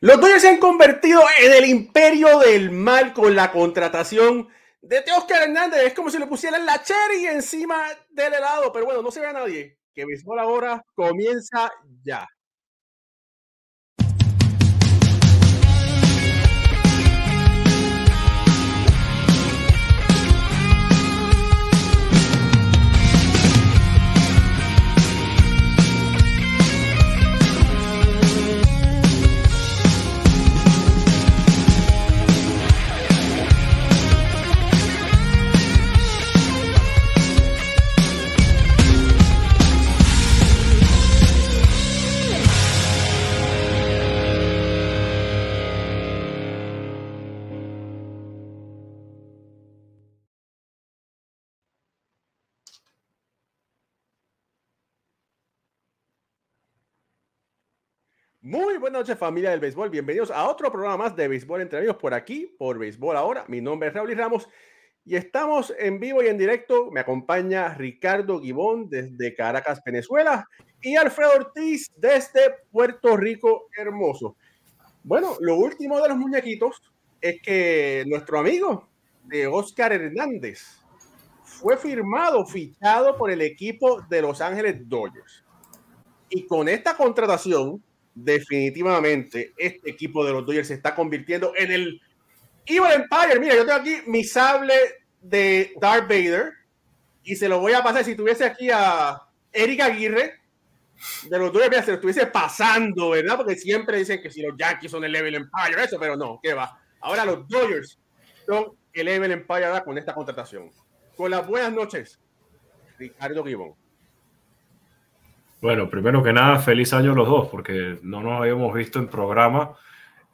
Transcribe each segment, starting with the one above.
Los Dodgers se han convertido en el imperio del mal con la contratación de Teoscar Hernández. Es como si le pusieran la cherry encima del helado, pero bueno, no se ve a nadie. Que béisbol ahora comienza ya. Muy buenas noches familia del béisbol, bienvenidos a otro programa más de béisbol entre amigos por aquí, por béisbol ahora. Mi nombre es Raúl Ramos y estamos en vivo y en directo. Me acompaña Ricardo Gibón desde Caracas, Venezuela y Alfredo Ortiz desde Puerto Rico, hermoso. Bueno, lo último de los muñequitos es que nuestro amigo de Oscar Hernández fue firmado, fichado por el equipo de Los Ángeles Dodgers. Y con esta contratación, definitivamente este equipo de los Dodgers se está convirtiendo en el Evil Empire. Mira, yo tengo aquí mi sable de Darth Vader y se lo voy a pasar. Si tuviese aquí a Eric Aguirre de los Dodgers, se lo estuviese pasando, ¿verdad? Porque siempre dicen que si los Yankees son el Evil Empire, eso, pero no, ¿qué va? Ahora los Dodgers son el Evil Empire con esta contratación. Con las buenas noches, Ricardo Gibón. Bueno, primero que nada, feliz año los dos, porque no nos habíamos visto en programa.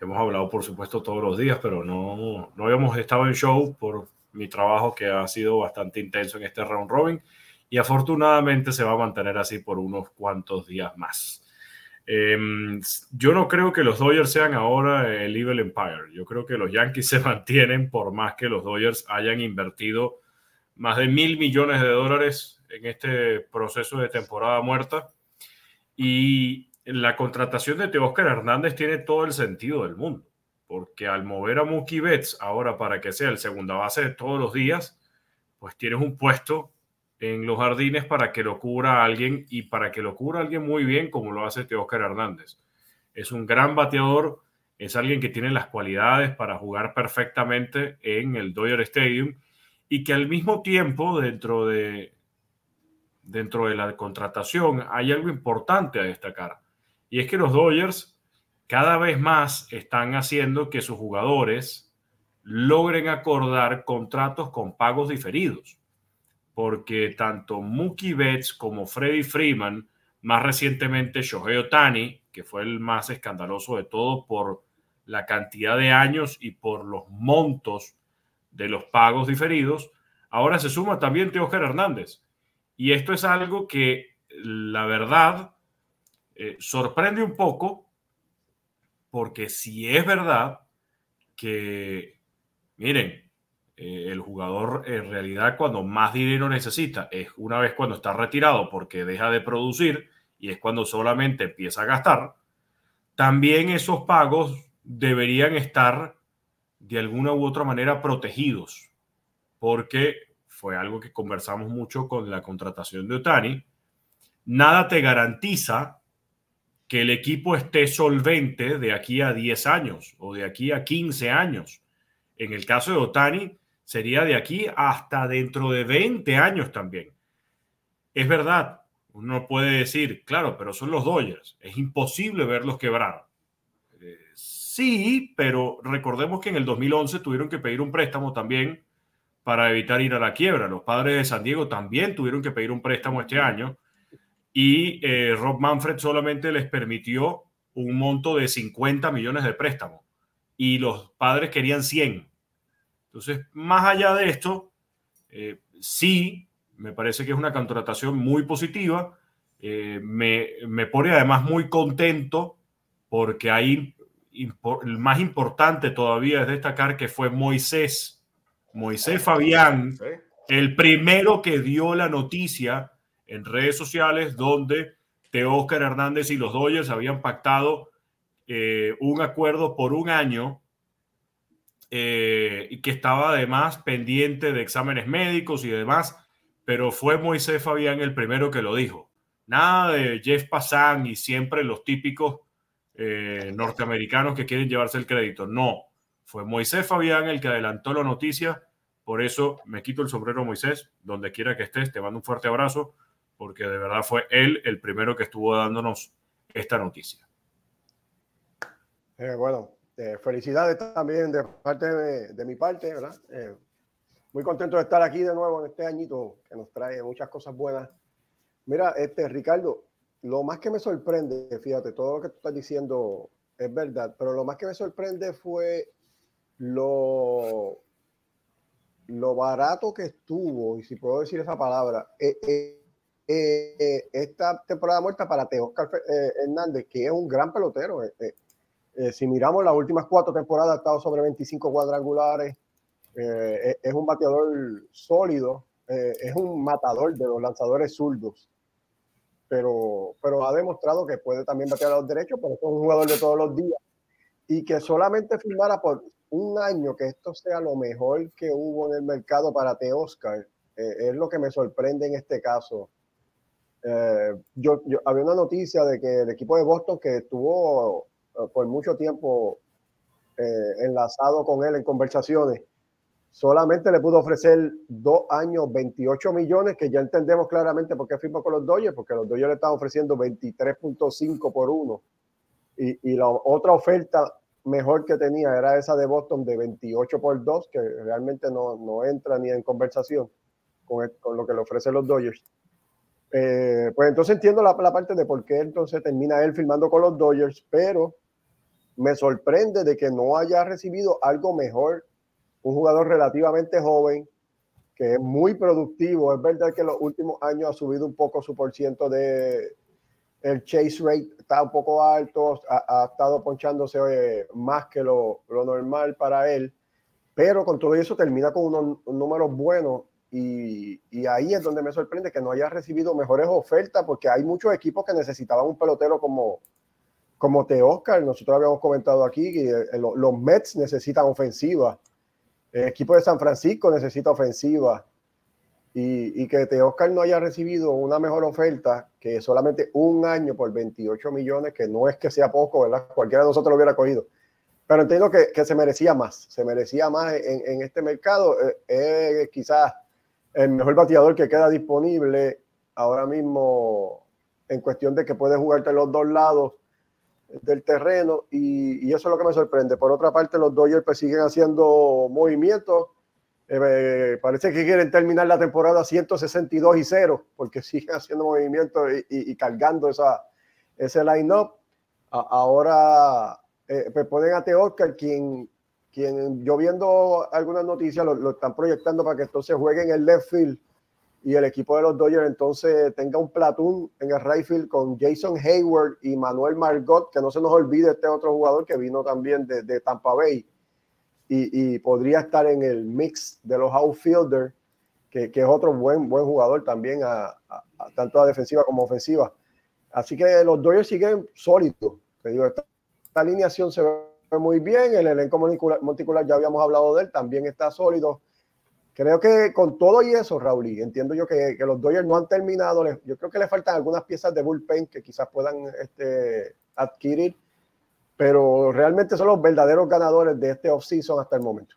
Hemos hablado, por supuesto, todos los días, pero no, no habíamos estado en show por mi trabajo que ha sido bastante intenso en este round robin y afortunadamente se va a mantener así por unos cuantos días más. Em, yo no creo que los Dodgers sean ahora el Evil Empire. Yo creo que los Yankees se mantienen por más que los Dodgers hayan invertido más de mil millones de dólares en este proceso de temporada muerta. Y la contratación de Teóscar Hernández tiene todo el sentido del mundo, porque al mover a Mookie Betts ahora para que sea el segunda base de todos los días, pues tienes un puesto en los jardines para que lo cubra alguien y para que lo cubra alguien muy bien como lo hace Teóscar Hernández. Es un gran bateador, es alguien que tiene las cualidades para jugar perfectamente en el Dodger Stadium y que al mismo tiempo dentro de dentro de la contratación hay algo importante a destacar. Y es que los Dodgers cada vez más están haciendo que sus jugadores logren acordar contratos con pagos diferidos. Porque tanto Mookie Betts como Freddie Freeman, más recientemente Shohei Otani, que fue el más escandaloso de todo por la cantidad de años y por los montos de los pagos diferidos, ahora se suma también Teóger Hernández y esto es algo que la verdad eh, sorprende un poco, porque si es verdad que, miren, eh, el jugador en realidad cuando más dinero necesita es una vez cuando está retirado porque deja de producir y es cuando solamente empieza a gastar, también esos pagos deberían estar de alguna u otra manera protegidos, porque fue algo que conversamos mucho con la contratación de Otani, nada te garantiza que el equipo esté solvente de aquí a 10 años o de aquí a 15 años. En el caso de Otani, sería de aquí hasta dentro de 20 años también. Es verdad, uno puede decir, claro, pero son los Dodgers, es imposible verlos quebrar. Eh, sí, pero recordemos que en el 2011 tuvieron que pedir un préstamo también para evitar ir a la quiebra. Los padres de San Diego también tuvieron que pedir un préstamo este año y eh, Rob Manfred solamente les permitió un monto de 50 millones de préstamo y los padres querían 100. Entonces, más allá de esto, eh, sí, me parece que es una contratación muy positiva. Eh, me, me, pone además muy contento porque ahí el más importante todavía es destacar que fue Moisés Moisés Fabián, el primero que dio la noticia en redes sociales donde Oscar Hernández y los Dodgers habían pactado eh, un acuerdo por un año eh, y que estaba además pendiente de exámenes médicos y demás, pero fue Moisés Fabián el primero que lo dijo. Nada de Jeff Passan y siempre los típicos eh, norteamericanos que quieren llevarse el crédito. No, fue Moisés Fabián el que adelantó la noticia. Por eso me quito el sombrero, Moisés, donde quiera que estés. Te mando un fuerte abrazo, porque de verdad fue él el primero que estuvo dándonos esta noticia. Eh, bueno, eh, felicidades también de parte de, mi parte, ¿verdad? Eh, muy contento de estar aquí de nuevo en este añito que nos trae muchas cosas buenas. Mira, este Ricardo, lo más que me sorprende, fíjate, todo lo que tú estás diciendo es verdad, pero lo más que me sorprende fue lo, lo barato que estuvo, y si puedo decir esa palabra, esta temporada muerta para Teo Hernández, que es un gran pelotero. Eh, si miramos las últimas cuatro temporadas, ha estado sobre 25 cuadrangulares. Eh, es un bateador sólido, eh, es un matador de los lanzadores zurdos. Pero, pero ha demostrado que puede también batear a los derechos, pero es un jugador de todos los días. Y que solamente firmara por un año que esto sea lo mejor que hubo en el mercado para Teoscar, es lo que me sorprende en este caso. yo, yo, había una noticia de que el equipo de Boston que estuvo eh, por mucho tiempo eh, enlazado con él en conversaciones, solamente le pudo ofrecer dos años 28 millones, que ya entendemos claramente por qué firmó con los Dodgers, porque los Dodgers le estaban ofreciendo 23.5 por uno. Y, y, la otra oferta mejor que tenía era esa de Boston de 28 por 2, que realmente no, no entra ni en conversación con, con, lo que le ofrecen los Dodgers. Eh, pues entonces entiendo la, la, parte de por qué entonces termina él firmando con los Dodgers, pero me sorprende de que no haya recibido algo mejor. Un jugador relativamente joven, que es muy productivo. Es verdad que en los últimos años ha subido un poco su por ciento de el chase rate, está un poco alto, ha, estado ponchándose eh, más que lo, lo, normal para él, pero con todo eso termina con unos, números buenos y, y, ahí es donde me sorprende que no haya recibido mejores ofertas porque hay muchos equipos que necesitaban un pelotero como, como te Oscar, nosotros habíamos comentado aquí que eh, los Mets necesitan ofensiva, el equipo de San Francisco necesita ofensiva y, y que te Oscar no haya recibido una mejor oferta que solamente un año por 28 millones, que no es que sea poco, ¿verdad? Cualquiera de nosotros lo hubiera cogido. Pero entiendo que, que se merecía más, se merecía más en, en este mercado. Eh, quizás el mejor bateador que queda disponible ahora mismo en cuestión de que puede jugarte los dos lados del terreno y, y, eso es lo que me sorprende. Por otra parte, los Dodgers pues, siguen haciendo movimientos. Eh, parece que quieren terminar la temporada 162 y 0 porque siguen haciendo movimientos y, cargando esa, ese line-up. Ahora eh, pues ponen a Teoscar, quien, quien yo viendo algunas noticias lo, lo están proyectando para que entonces juegue en el left field y el equipo de los Dodgers entonces tenga un platoon en el right con Jason Hayward y Manuel Margot, que no se nos olvide este otro jugador que vino también de, de Tampa Bay y, y, podría estar en el mix de los outfielders, que, que es otro buen, buen jugador también, a, a, a, tanto a defensiva como ofensiva. Así que los Dodgers siguen sólidos. Te digo, esta, esta alineación se ve muy bien, el elenco multicular ya habíamos hablado de él, también está sólido Creo que con todo y eso, Raúl, entiendo yo que, que, los Dodgers no han terminado. Yo creo que le faltan algunas piezas de bullpen que quizás puedan este, adquirir, pero realmente son los verdaderos ganadores de este offseason hasta el momento.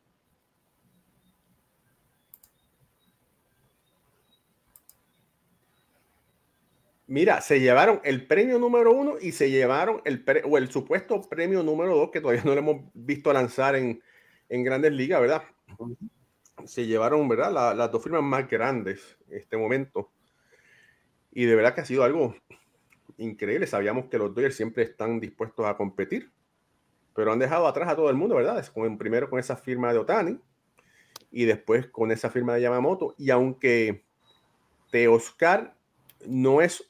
Mira, se llevaron el premio número uno y se llevaron el, o el supuesto premio número dos que todavía no lo hemos visto lanzar en, en grandes ligas, ¿verdad? se llevaron, ¿verdad? las dos firmas más grandes en este momento. Y de verdad que ha sido algo increíble. Sabíamos que los Dodgers siempre están dispuestos a competir, pero han dejado atrás a todo el mundo, ¿verdad? Con, primero con esa firma de Otani y después con esa firma de Yamamoto. Y aunque Oscar no es.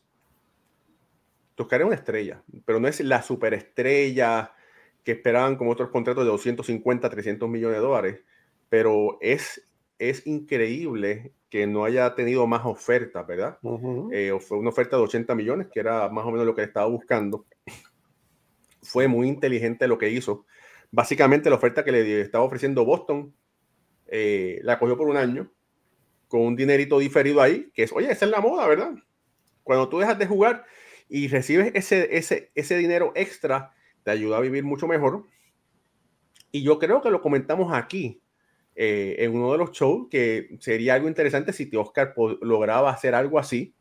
Oscar es una estrella, pero no es la superestrella que esperaban como otros contratos de 250, 300 millones de dólares pero es es increíble que no haya tenido más ofertas, ¿verdad? Eh, fue una oferta de 80 millones, que era más o menos lo que estaba buscando. Fue muy inteligente lo que hizo. Básicamente la oferta que le estaba ofreciendo Boston, eh, la cogió por un año, con un dinerito diferido ahí, que es, oye, esa es la moda, ¿verdad? Cuando tú dejas de jugar y recibes ese, ese, ese dinero extra, te ayuda a vivir mucho mejor. Y yo creo que lo comentamos aquí eh, en uno de los shows, que sería algo interesante si Oscar lograba hacer algo así.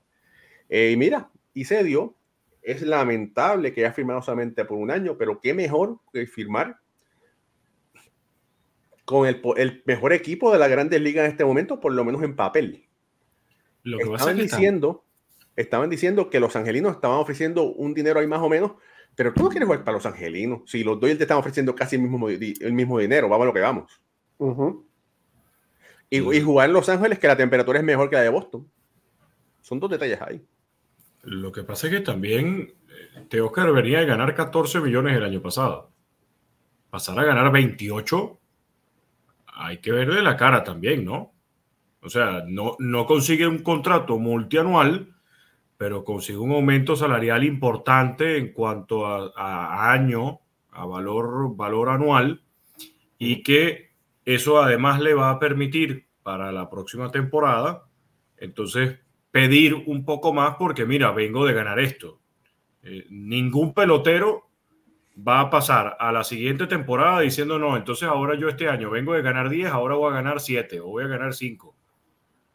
Eh, y mira, y se dio. Es lamentable que haya firmado solamente por un año, pero qué mejor que firmar con el, el mejor equipo de la Grandes Ligas en este momento, por lo menos en papel. Lo que estaban diciendo, estaban diciendo que los angelinos estaban ofreciendo un dinero ahí más o menos, pero tú no quieres jugar para los angelinos. Si los Doyle te están ofreciendo casi el mismo, el mismo dinero, vamos a lo que vamos y, jugar en Los Ángeles, que la temperatura es mejor que la de Boston. Son dos detalles ahí. Lo que pasa es que también eh, Teoscar venía de ganar 14 millones el año pasado. Pasar a ganar 28, hay que verle la cara también, ¿no? O sea, no, no consigue un contrato multianual, pero consigue un aumento salarial importante en cuanto a, a año, a valor, valor anual, y que eso además le va a permitir para la próxima temporada, entonces pedir un poco más porque mira, vengo de ganar esto. Eh, ningún pelotero va a pasar a la siguiente temporada diciendo, no, entonces ahora yo este año vengo de ganar 10, ahora voy a ganar 7 o voy a ganar 5.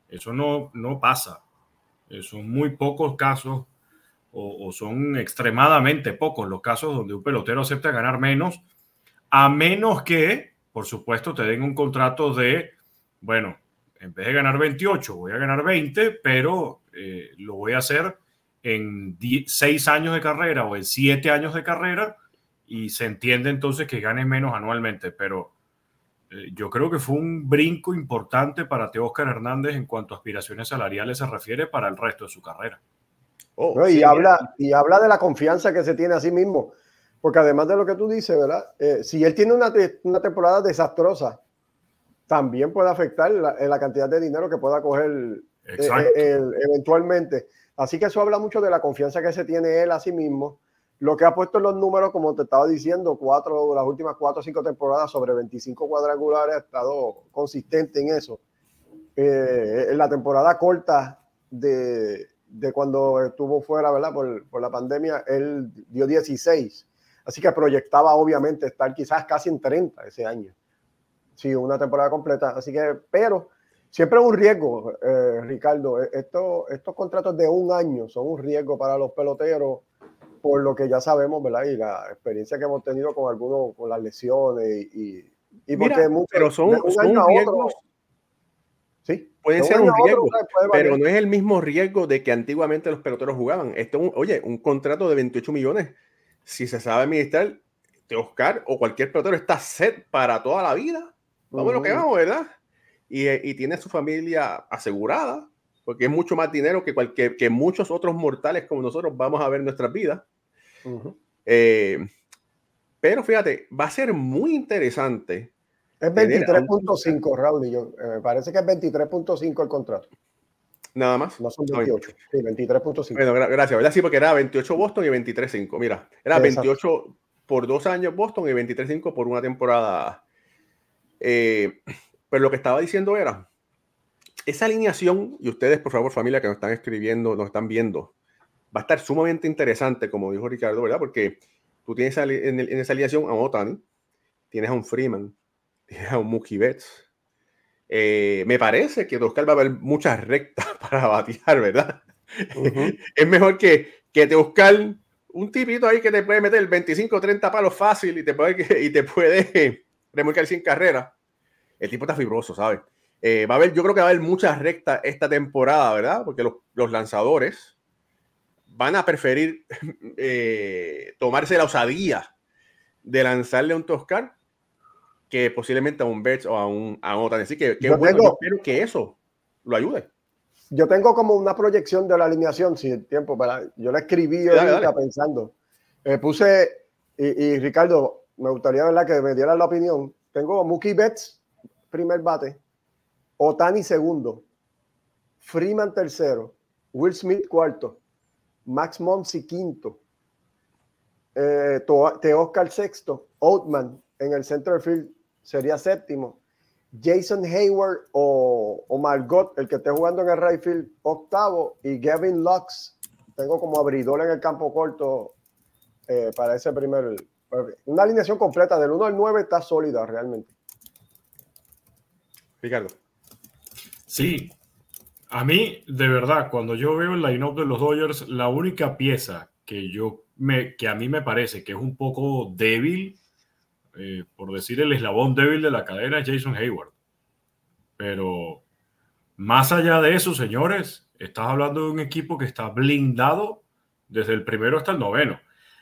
Eso no, no pasa. Eh, son muy pocos casos o, o, son extremadamente pocos los casos donde un pelotero acepta ganar menos, a menos que por supuesto, te den un contrato de, bueno, en vez de ganar 28, voy a ganar 20, pero eh, lo voy a hacer en 6 años de carrera o en 7 años de carrera y se entiende entonces que ganes menos anualmente, pero eh, yo creo que fue un brinco importante para Oscar Hernández en cuanto a aspiraciones salariales se refiere para el resto de su carrera. Oh, y, habla, y habla de la confianza que se tiene a sí mismo. Porque además de lo que tú dices, ¿verdad? Eh, si él tiene una, una, temporada desastrosa, también puede afectar la, la cantidad de dinero que pueda coger eh, eventualmente. Así que eso habla mucho de la confianza que se tiene él a sí mismo. Lo que ha puesto en los números, como te estaba diciendo, cuatro, las últimas cuatro o cinco temporadas sobre 25 cuadrangulares, ha estado consistente en eso. Eh, en la temporada corta de, de, cuando estuvo fuera, ¿verdad? Por, por la pandemia, él dio 16 Así que proyectaba obviamente estar quizás casi en 30 ese año. Sí, una temporada completa. Así que, pero siempre es un riesgo, eh, Ricardo. E, esto, estos contratos de un año son un riesgo para los peloteros por lo que ya sabemos, ¿verdad? Y la experiencia que hemos tenido con algunos, con las lesiones y, y porque pero son, son riesgos. sí, pueden ser un riesgo, pero no es el mismo riesgo de que antiguamente los peloteros jugaban. Esto, oye, un contrato de 28 millones si se sabe administrar, de Oscar o cualquier pelotero está set para toda la vida. Vamos lo que vamos, ¿verdad? Y, y, tiene su familia asegurada, porque es mucho más dinero que, cualquier, que muchos otros mortales como nosotros vamos a ver en nuestras vidas. Eh, pero fíjate, va a ser muy interesante. Es 23.5, Raúl, y yo, eh, me parece que es 23.5 el contrato. Nada más. No son 28. Sí, 23.5. Bueno, gracias, ¿verdad? Sí, porque era 28 Boston y 23.5. Mira, era 28 por dos años Boston y 23.5 por una temporada. Eh, pero lo que estaba diciendo era, esa alineación, y ustedes, por favor, familia que nos están escribiendo, nos están viendo, va a estar sumamente interesante, como dijo Ricardo, ¿verdad? Porque tú tienes en, esa alineación a Otani, tienes a un Freeman, tienes a un Mookie Betts, eh, me parece que Oscar va a haber muchas rectas para batear, ¿verdad? es mejor que, que te buscar un tipito ahí que te puede meter 25 30 palos fácil y te puede, y te puede remolcar sin carrera. El tipo está fibroso, ¿sabes? Eh, va a haber, yo creo que va a haber muchas rectas esta temporada, ¿verdad? Porque los, los lanzadores van a preferir eh, tomarse la osadía de lanzarle a un Toscar que posiblemente a un Betts o a un a otra. Así que, yo, espero que eso lo ayude. Yo tengo como una proyección de la alineación, si el tiempo, para, yo la escribí yo pensando. Eh, puse, y, Ricardo, me gustaría ¿verdad? que me dieras la opinión. Tengo Mookie Betts, primer bate. Otani segundo, Freeman tercero, Will Smith cuarto, Max Monsi quinto, eh, Oscar sexto, Oatman en el center field sería séptimo, Jason Hayward o, o, Margot, el que esté jugando en el right field, octavo, y Gavin Lux, tengo como abridor en el campo corto eh, para ese primer. Una alineación completa del 1 al 9 está sólida realmente. Ricardo. Sí, a mí, de verdad, cuando yo veo el line-up de los Dodgers, la única pieza que yo me, que a mí me parece que es un poco débil eh, por decir el eslabón débil de la cadena, Jason Hayward. Pero más allá de eso, señores, estás hablando de un equipo que está blindado desde el primero hasta el noveno.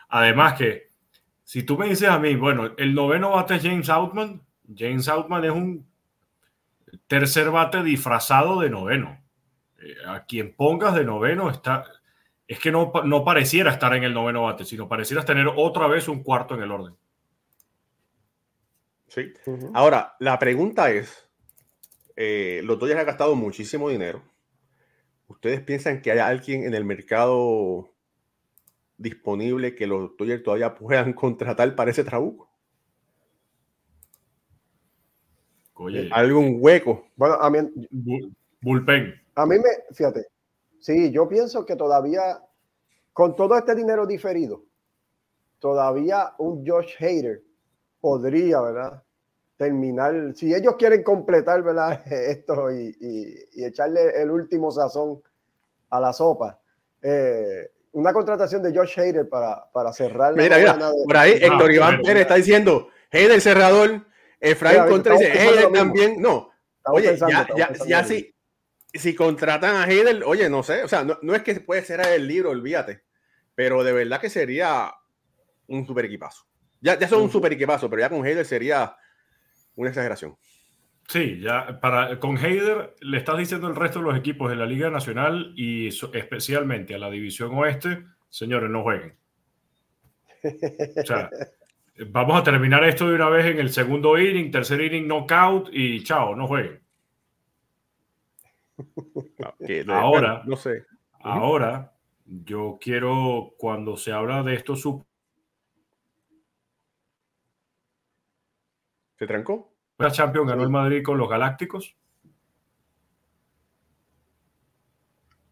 Además que, si tú me dices a mí, bueno, el noveno bate es James Outman, James Outman es un tercer bate disfrazado de noveno. Eh, a quien pongas de noveno está, es que no, no pareciera estar en el noveno bate, sino pareciera tener otra vez un cuarto en el orden. Sí. Ahora, la pregunta es, eh, los Dodgers han gastado muchísimo dinero. ¿Ustedes piensan que hay alguien en el mercado disponible que los Dodgers todavía puedan contratar para ese trabuco? Oye. ¿Algún hueco? Bueno, a mí... Bullpen. A mí me, fíjate, sí, yo pienso que todavía, con todo este dinero diferido, todavía un Josh Hader podría, ¿verdad? Terminar, si ellos quieren completar, ¿verdad? Esto y, echarle el último sazón a la sopa. Eh, una contratación de Josh Hader para, para cerrar mira, mira, por ahí Héctor Iván Pérez está diciendo Hader cerrador Efraín Contreras dice Hader también no. Oye ya, ya, ya si, si contratan a Hader oye no sé o sea no, no es que puede ser el libro olvídate pero de verdad que sería un super equipazo ya, ya son un super equipazo, pero ya con Heider sería una exageración. Sí, ya para, con Heider le estás diciendo al resto de los equipos de la Liga Nacional y especialmente a la División Oeste, señores, no jueguen. O sea, vamos a terminar esto de una vez en el segundo inning, tercer inning, knockout y chao, no jueguen. ahora, no sé. Ahora, yo quiero, cuando se habla de estos ¿Se trancó? La Champions ganó el Madrid con los Galácticos.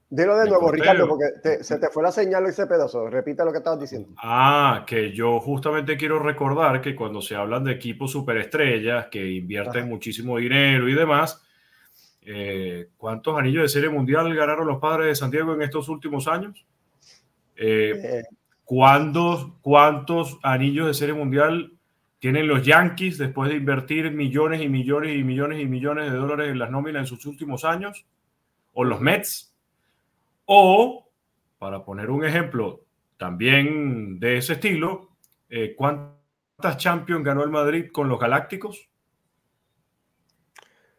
Dilo de nuevo, Ricardo, porque se te fue la señal ese pedazo. Repite lo que estabas diciendo. Ah, que yo justamente quiero recordar que cuando se hablan de equipos superestrellas que invierten muchísimo dinero y demás, eh, ¿cuántos anillos de serie mundial ganaron los padres de Santiago en estos últimos años? Eh, eh. ¿Cuántos anillos de serie mundial tienen los Yankees después de invertir millones y millones y millones y millones de dólares en las nóminas en sus últimos años, o los Mets, o, para poner un ejemplo también de ese estilo, eh, ¿cuántas Champions ganó el Madrid con los Galácticos?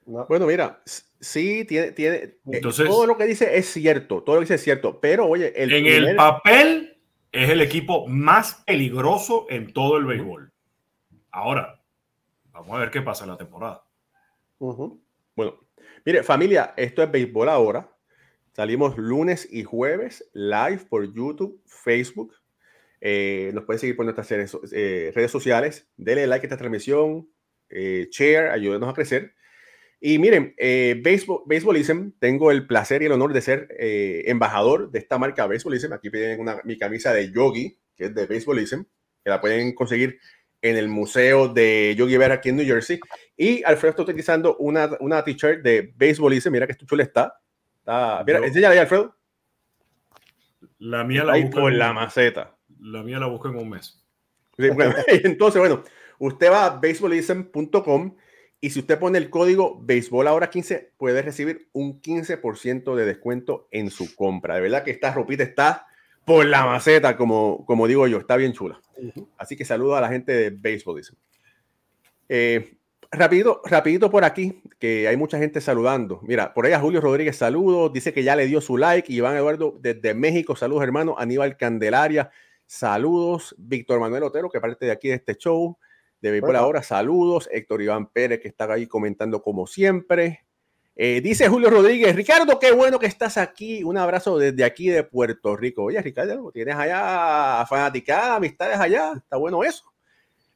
Bueno, mira, sí, tiene, tiene eh, Entonces, todo lo que dice es cierto, todo lo que dice es cierto, pero oye, el en el papel es el equipo más peligroso en todo el béisbol. Ahora, vamos a ver qué pasa en la temporada. Bueno, mire, familia, esto es béisbol ahora. Salimos lunes y jueves live por YouTube, Facebook. Eh, nos pueden seguir por nuestras redes, eh, redes, sociales. Denle like a esta transmisión, eh, share, ayúdenos a crecer. Y miren, eh, Baseballism, tengo el placer y el honor de ser embajador de esta marca Baseballism. Aquí tienen una, mi camisa de Yogi, que es de Baseballism, que la pueden conseguir en el museo de Yogi Berra aquí en New Jersey. Y Alfredo está utilizando una, una t-shirt de béisbol. Dice, mira que chula está. está mira, enséñale ahí, Alfredo. La mía la busco por la maceta. La mía la busco en un mes. entonces, bueno, usted va a baseballism.com y si usted pone el código béisbol ahora 15, puede recibir un 15% de descuento en su compra. De verdad que esta ropita está por la maceta, como, como digo yo, está bien chula. Así que saludo a la gente de Baseball. Eh, rapidito, rapidito por aquí, que hay mucha gente saludando. Mira, por allá Julio Rodríguez, saludos. Dice que ya le dio su like. Iván Eduardo desde México, saludos hermano. Aníbal Candelaria, saludos. Víctor Manuel Otero, que parte de aquí de este show. De Béisbol ahora, saludos. Héctor Iván Pérez, que está ahí comentando como siempre. Eh, dice Julio Rodríguez, Ricardo, qué bueno que estás aquí. Un abrazo desde aquí de Puerto Rico. Oye, Ricardo, tienes allá fanaticada, amistades allá. Está bueno eso.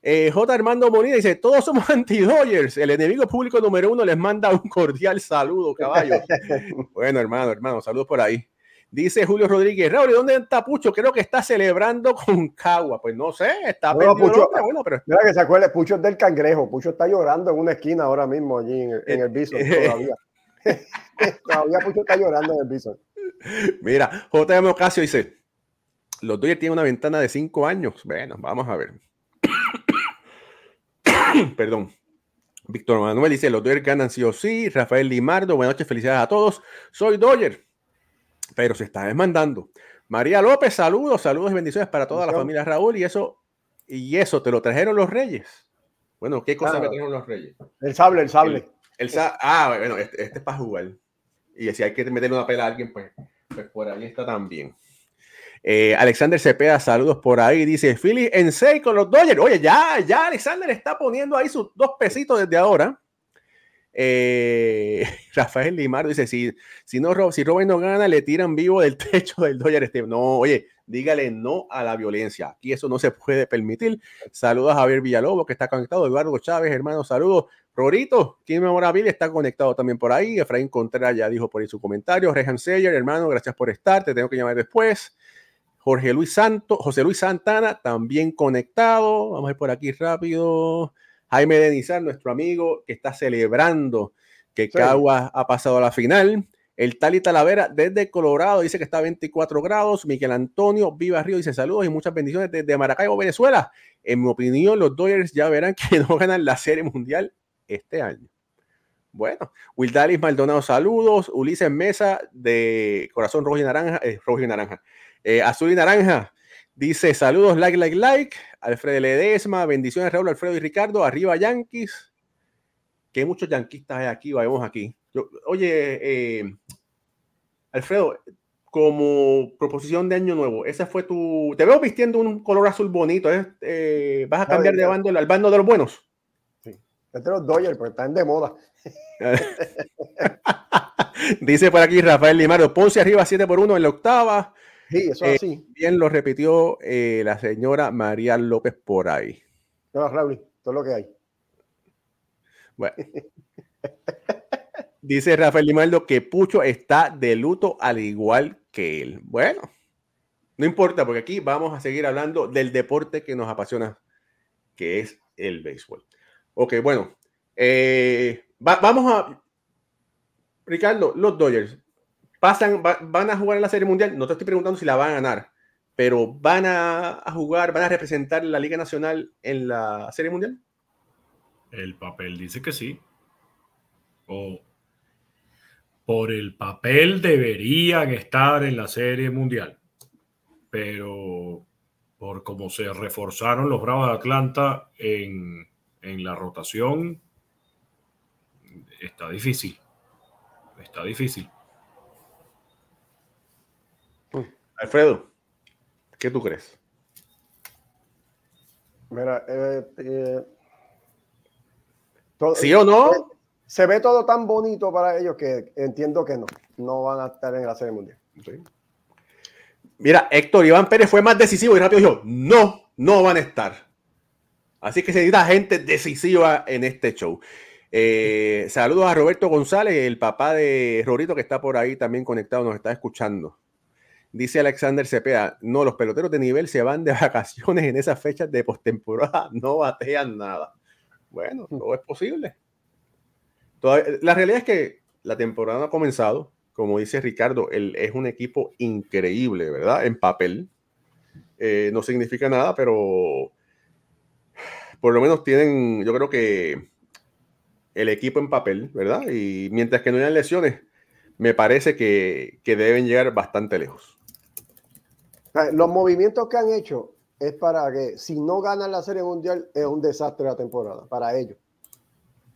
Eh, J. Armando Molina dice: Todos somos anti-Dodgers. El enemigo público número uno les manda un cordial saludo, caballo. bueno, hermano, hermano, saludos por ahí. Dice Julio Rodríguez, Raúl, ¿dónde está Pucho? Creo que está celebrando con Cagua. Pues no sé, está no, Pucho, bueno, pero... Mira que se acuerde, Pucho es del cangrejo. Pucho está llorando en una esquina ahora mismo allí en, el Bison todavía. todavía Pucho está llorando en el Bison. Mira, JM Ocasio dice, los Dodgers tienen una ventana de cinco años. Bueno, vamos a ver. Perdón. Víctor Manuel dice, los Dodgers ganan sí o sí. Rafael Limardo, buenas noches, felicidades a todos. Soy Dodger pero se está desmandando. María López, saludos, saludos y bendiciones para toda la familia Raúl. Y eso, y eso te lo trajeron los reyes. Bueno, ¿qué cosa me trajeron los reyes? El sable, el sable. El, ah, bueno, este, este, es para jugar. Y si hay que meterle una pela a alguien, pues, pues por ahí está también. Eh, Alexander Cepeda, saludos por ahí. Dice Philly en 6 con los Dodgers. Oye, ya, ya Alexander está poniendo ahí sus dos pesitos desde ahora. Eh, Rafael Limar dice: si, si, no, si Robin no gana, le tiran vivo del techo del Dodger este No, oye, dígale no a la violencia. Aquí eso no se puede permitir. Saludos a Javier Villalobos, que está conectado. Eduardo Chávez, hermano, saludos. Rorito, Kim Memorabilia está conectado también por ahí. Efraín Contreras ya dijo por ahí su comentario. Rehan Seyer, hermano, gracias por estar. Te tengo que llamar después. Jorge Luis Santo, José Luis Santana, también conectado. Vamos a ir por aquí rápido. Jaime Denizar, nuestro amigo, que está celebrando que Cagua ha pasado a la final. El Tali Talavera desde Colorado dice que está a 24 grados. Miguel Antonio Viva Río dice saludos y muchas bendiciones desde Maracaibo, Venezuela. En mi opinión, los Dodgers ya verán que no ganan la Serie Mundial este año. Bueno, Wildalis Maldonado, saludos. Ulises Mesa de Corazón Rojo y Naranja, eh, Rojo y Naranja, eh, Azul y Naranja. Dice saludos, like, like, like. Alfredo Ledesma, bendiciones Raúl, Alfredo y Ricardo. Arriba Yankees. Que muchos yanquistas hay aquí, vayamos aquí. oye, eh, Alfredo, como proposición de año nuevo, esa fue tu. Te veo vistiendo un color azul bonito. ¿Vas a cambiar de bando al bando de los buenos? Este los Dodgers, porque están de moda. Dice por aquí Rafael Limario, Ponce arriba 7 por 1 en la octava. Sí, eso es eh, así. Bien lo repitió eh, la señora María López por ahí. No, Raúl, todo lo que hay. Bueno. Dice Rafael Limaldo que Pucho está de luto al igual que él. Bueno, no importa, porque aquí vamos a seguir hablando del deporte que nos apasiona, que es el béisbol. Ok, bueno. Eh, vamos a. Ricardo, los Dodgers pasan, van a jugar en la Serie Mundial. No te estoy preguntando si la van a ganar, pero van a, jugar, van a representar la Liga Nacional en la Serie Mundial. El papel dice que sí. O por el papel deberían estar en la Serie Mundial. Pero por cómo se reforzaron los Bravos de Atlanta en, en la rotación, está difícil. Está difícil. Alfredo, ¿qué tú crees? Mira, eh, eh, ¿sí o no? Se, ve todo tan bonito para ellos que entiendo que no, no van a estar en la Serie Mundial. Mira, Héctor Iván Pérez fue más decisivo y rápido dijo, no, no van a estar. Así que se necesita gente decisiva en este show. Eh, saludos a Roberto González, el papá de Rorito que está por ahí también conectado, nos está escuchando. Dice Alexander Cepeda, no, los peloteros de nivel se van de vacaciones en esas fechas de postemporada, no batean nada. Bueno, mm. todo es posible. la realidad es que la temporada ha comenzado, como dice Ricardo, él es un equipo increíble, ¿verdad? En papel. Eh, no significa nada, pero por lo menos tienen, yo creo que el equipo en papel, ¿verdad? Y mientras que no hayan lesiones, me parece que, que deben llegar bastante lejos. Los movimientos que han hecho es para que si no ganan la Serie Mundial es un desastre la temporada para ellos.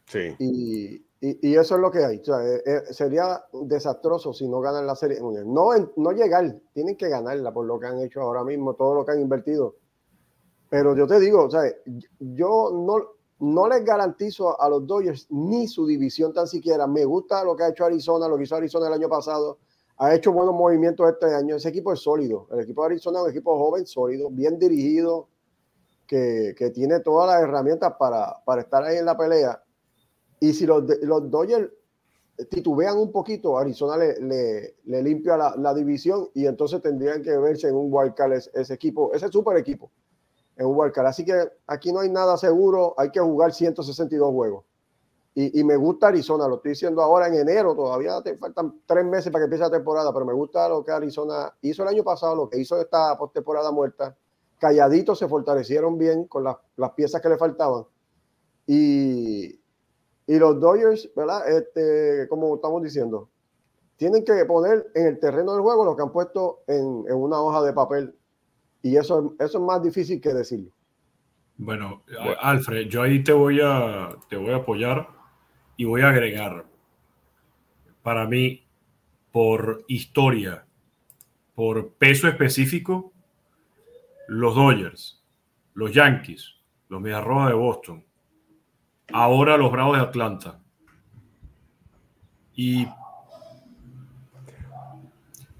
Sí. Y, y, eso es lo que hay. Eh, eh, sería desastroso si no ganan la Serie Mundial. No, no llegar, tienen que ganarla por lo que han hecho ahora mismo, todo lo que han invertido. Pero yo te digo, o sea, yo no, no les garantizo a los Dodgers ni su división tan siquiera. Me gusta lo que ha hecho Arizona, lo que hizo Arizona el año pasado. Ha hecho buenos movimientos este año. Ese equipo es sólido. El equipo de Arizona es un equipo joven, sólido, bien dirigido, que, que tiene todas las herramientas para, para, estar ahí en la pelea. Y si los, los Dodgers titubean un poquito, Arizona le, le, le limpia la, la, división y entonces tendrían que verse en un wildcard ese, ese equipo, ese super equipo en un wildcard. Así que aquí no hay nada seguro, hay que jugar 162 juegos. Y, y, me gusta Arizona, lo estoy diciendo ahora en enero, todavía te faltan tres meses para que empiece la temporada, pero me gusta lo que Arizona hizo el año pasado, lo que hizo esta postemporada muerta. Calladitos se fortalecieron bien con las, las piezas que le faltaban. Y, y los Dodgers, ¿verdad? Este, como estamos diciendo, tienen que poner en el terreno del juego lo que han puesto en, en una hoja de papel y eso, eso es más difícil que decirlo. Bueno, Alfred, yo ahí te voy a, te voy a apoyar y voy a agregar. Para mí, por historia, por peso específico, los Dodgers, los Yankees, los Mediarrojas de Boston, ahora los Bravos de Atlanta. Y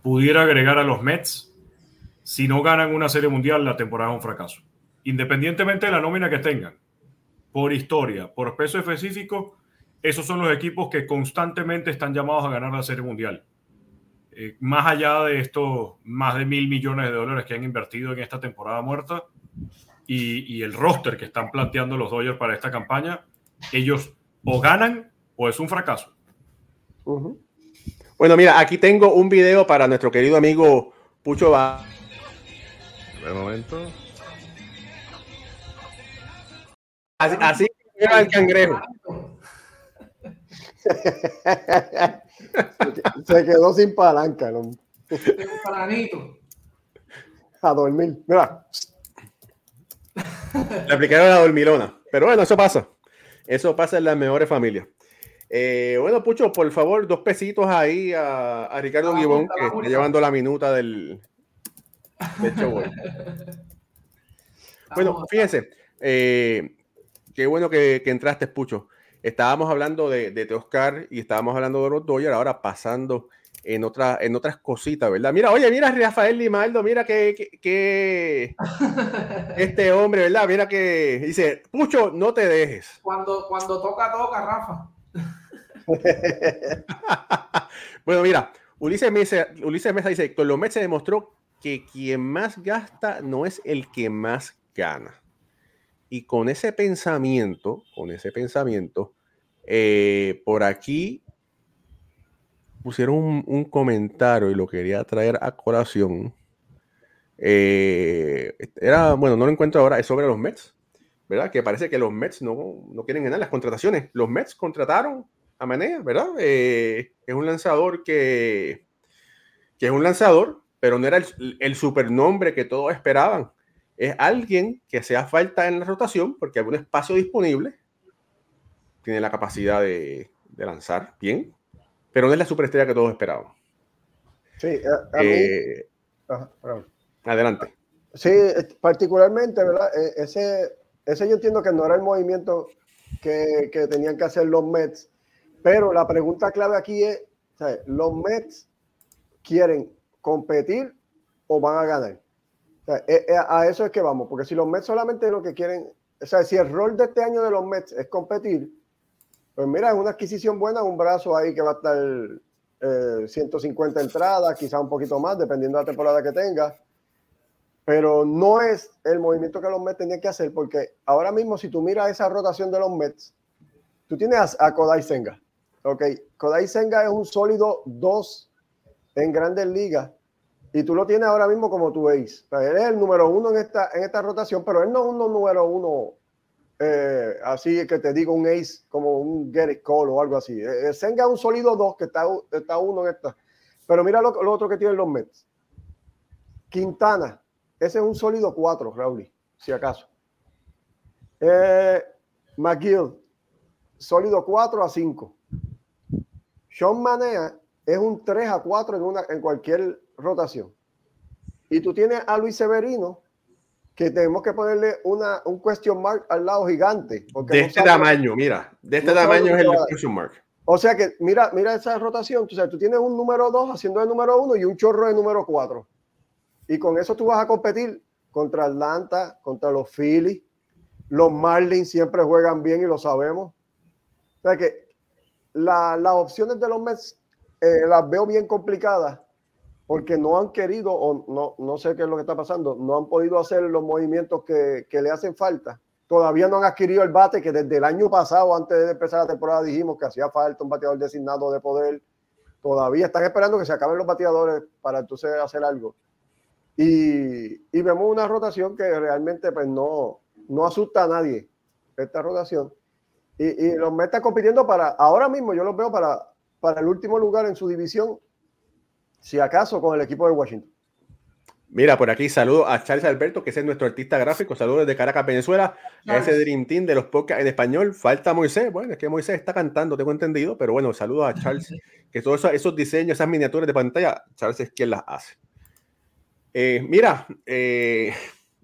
pudiera agregar a los Mets si no ganan una serie mundial, la temporada es un fracaso. Independientemente de la nómina que tengan, por historia, por peso específico, esos son los equipos que constantemente están llamados a ganar la serie mundial. Eh, más allá de estos más de mil millones de dólares que han invertido en esta temporada muerta y, el roster que están planteando los Dodgers para esta campaña, ellos o ganan o es un fracaso. Bueno, mira, aquí tengo un video para nuestro querido amigo Pucho Ba de momento. Así, así era el cangrejo. Se quedó sin palanca. ¿no? A dormir. Mira. Le aplicaron la dormilona. Pero bueno, eso pasa. Eso pasa en las mejores familias. Eh, bueno, Pucho, por favor, dos pesitos ahí a, a Ricardo Guibón, que está llevando la minuta del, de hecho, bueno. bueno, fíjense, eh, qué bueno que, que, entraste, Pucho. Estábamos hablando de, de Teoscar y estábamos hablando de los Dodgers, ahora pasando en, otra, en otras cositas, ¿verdad? Mira, oye, mira Rafael Limaldo, mira que, que, que este hombre, ¿verdad? Mira que dice, Pucho, no te dejes. Cuando, cuando toca, toca, Rafa. bueno, mira, Ulises Mesa, Ulises Mesa dice, con los Mets se demostró que quien más gasta no es el que más gana. Y con ese pensamiento, con ese pensamiento, eh, por aquí pusieron un, comentario y lo quería traer a colación. Eh, era, bueno, no lo encuentro ahora, es sobre los Mets, ¿verdad? Que parece que los Mets no, no quieren ganar las contrataciones. Los Mets contrataron a Manea, ¿verdad? Eh, es un lanzador que, que es un lanzador pero no era el, el supernombre que todos esperaban. Es alguien que sea falta en la rotación porque hay un espacio disponible, tiene la capacidad de, de lanzar bien, pero no es la superestrella que todos esperaban. Sí, a, a eh, mí... Ajá, adelante. Sí, particularmente, ¿verdad? E, ese, ese yo entiendo que no era el movimiento que, que tenían que hacer los Mets, pero la pregunta clave aquí es, ¿sabes? los Mets quieren competir o van a ganar. Eh, eh, a eso es que vamos, porque si los Mets solamente lo que quieren, o sea, si el rol de este año de los Mets es competir, pues mira, es una adquisición buena, un brazo ahí que va a estar eh, 150 entradas, quizá un poquito más, dependiendo de la temporada que tenga. Pero no es el movimiento que los Mets tenían que hacer, porque ahora mismo, si tú miras esa rotación de los Mets, tú tienes a, a Kodai Senga. Ok, Kodai Senga es un sólido 2 en grandes ligas y tú lo tienes ahora mismo como tu ace. Él es el número uno en esta, en esta rotación, pero él no es un número uno eh, así que te digo un ace como un Gary Cole o algo así. Eh, Senga es un sólido dos que está, está uno en esta. Pero mira lo, lo, otro que tienen los Mets. Quintana, ese es un sólido cuatro, Raúl, si acaso. Eh, McGill, sólido 4 a 5. Sean Manea es un 3 a 4 en, una, en cualquier rotación. Y tú tienes a Luis Severino, que tenemos que ponerle una, un question mark al lado gigante. Porque de este tamaño, mira, de este tamaño es el question mark. O sea que mira, mira esa rotación. O sea, tú tienes un número 2 haciendo el número 1 y un chorro de número 4. Y con eso tú vas a competir contra Atlanta, contra los Phillies. Los Marlins siempre juegan bien y lo sabemos. O sea que las opciones de los Mets eh, las veo bien complicadas porque no han querido o no, no sé qué es lo que está pasando, no han podido hacer los movimientos que, que le hacen falta todavía no han adquirido el bate que desde el año pasado, antes de empezar la temporada, dijimos que hacía falta un bateador designado de poder. Todavía están esperando que se acaben los bateadores para entonces hacer algo. Y, y vemos una rotación que realmente pues, no, no asusta a nadie, esta rotación. Y, y los Mets están compitiendo para, ahora mismo yo los veo para, para el último lugar en su división, si acaso con el equipo de Washington. Mira, por aquí saludo a Charles Alberto, que es nuestro artista gráfico. Saludos desde Caracas, Venezuela. A ese Dream Team de los podcasts en español. Falta Moisés. Bueno, es que Moisés está cantando, tengo entendido. Pero bueno, saludos a Charles, que todos esos, diseños, esas miniaturas de pantalla, Charles es quien las hace. Eh, mira, eh,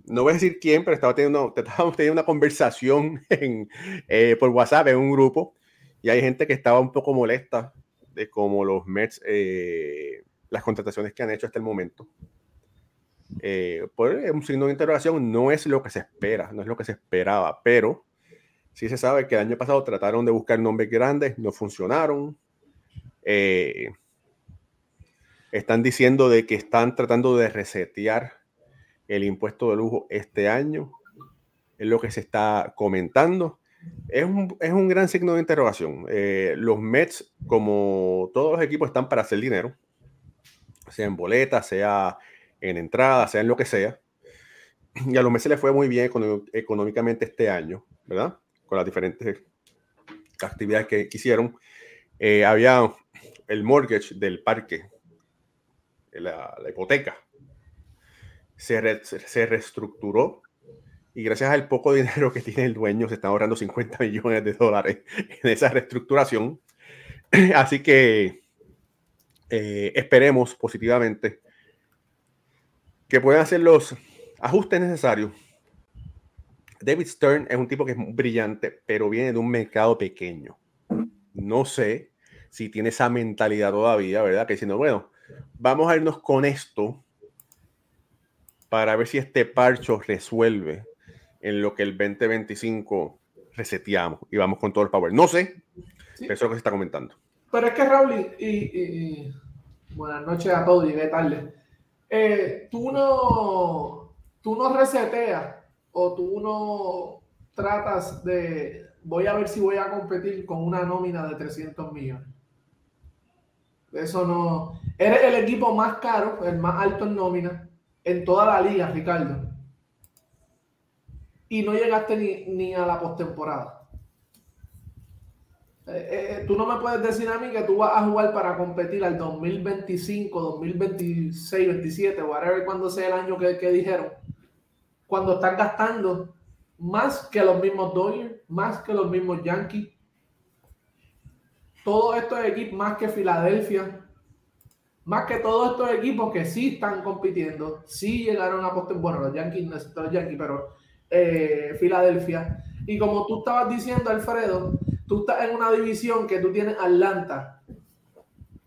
no voy a decir quién, pero estaba teniendo, estábamos teniendo una conversación en, eh, por WhatsApp en un grupo. Y hay gente que estaba un poco molesta de cómo los Mets, las contrataciones que han hecho hasta el momento eh, por un signo de interrogación no es lo que se espera, no es lo que se esperaba, pero sí se sabe que el año pasado trataron de buscar nombres grandes, no funcionaron. Eh, están diciendo de que están tratando de resetear el impuesto de lujo este año, es lo que se está comentando. Es un, es un gran signo de interrogación. Eh, los Mets, como todos los equipos, están para hacer dinero, sea en boletas, sea en entrada, sea en lo que sea. Y a los meses le fue muy bien económicamente este año, ¿verdad? Con las diferentes actividades que, hicieron. Eh, había el mortgage del parque, la, hipoteca, se, se, reestructuró y gracias al poco dinero que tiene el dueño se están ahorrando 50 millones de dólares en esa reestructuración. Así que eh, esperemos positivamente que pueden hacer los ajustes necesarios. David Stern es un tipo que es brillante, pero viene de un mercado pequeño. No sé si tiene esa mentalidad todavía, ¿verdad? Que diciendo, bueno, vamos a irnos con esto para ver si este parcho resuelve en lo que el 2025 reseteamos y vamos con todo el power. No sé, pero eso es lo que se está comentando. Pero es que Raúl, y, buenas noches a todos, llegué tarde. Eh, tú no, tú no reseteas o tú no tratas de, voy a ver si voy a competir con una nómina de 300 millones. Eso no. Eres el equipo más caro, el más alto en nómina en toda la liga, Ricardo. Y no llegaste ni, ni a la postemporada. Eh, eh, tú no me puedes decir a mí que tú vas a jugar para competir al 2025, 2026, 27, whatever, cuando sea el año que, que dijeron, cuando están gastando más que los mismos Dodgers, más que los mismos Yankees, todos estos equipos, más que Filadelfia, más que todos estos equipos que sí están compitiendo, sí llegaron a postemporada, bueno, los Yankees, no los Yankees, pero eh, Filadelfia. Y como tú estabas diciendo, Alfredo, tú estás en una división que tú tienes Atlanta,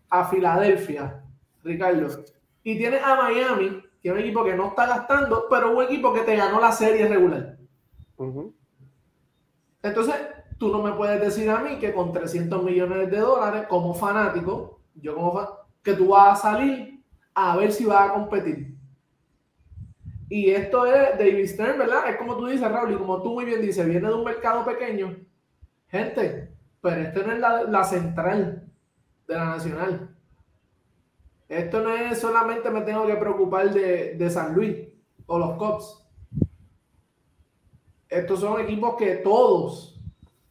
a Filadelfia, Ricardo, y tienes a Miami, que es un equipo que no está gastando, pero un equipo que te ganó la serie regular. Entonces, tú no me puedes decir a mí que con 300 millones de dólares, como fanático, yo como fan, que tú vas a salir a ver si vas a competir. Y esto es David Stern, ¿verdad? Es como tú dices, Raúl, y como tú muy bien dices, viene de un mercado pequeño Gente, pero esto no es la, central de la nacional. Esto no es solamente me tengo que preocupar de, San Luis o los Cops. Estos son equipos que todos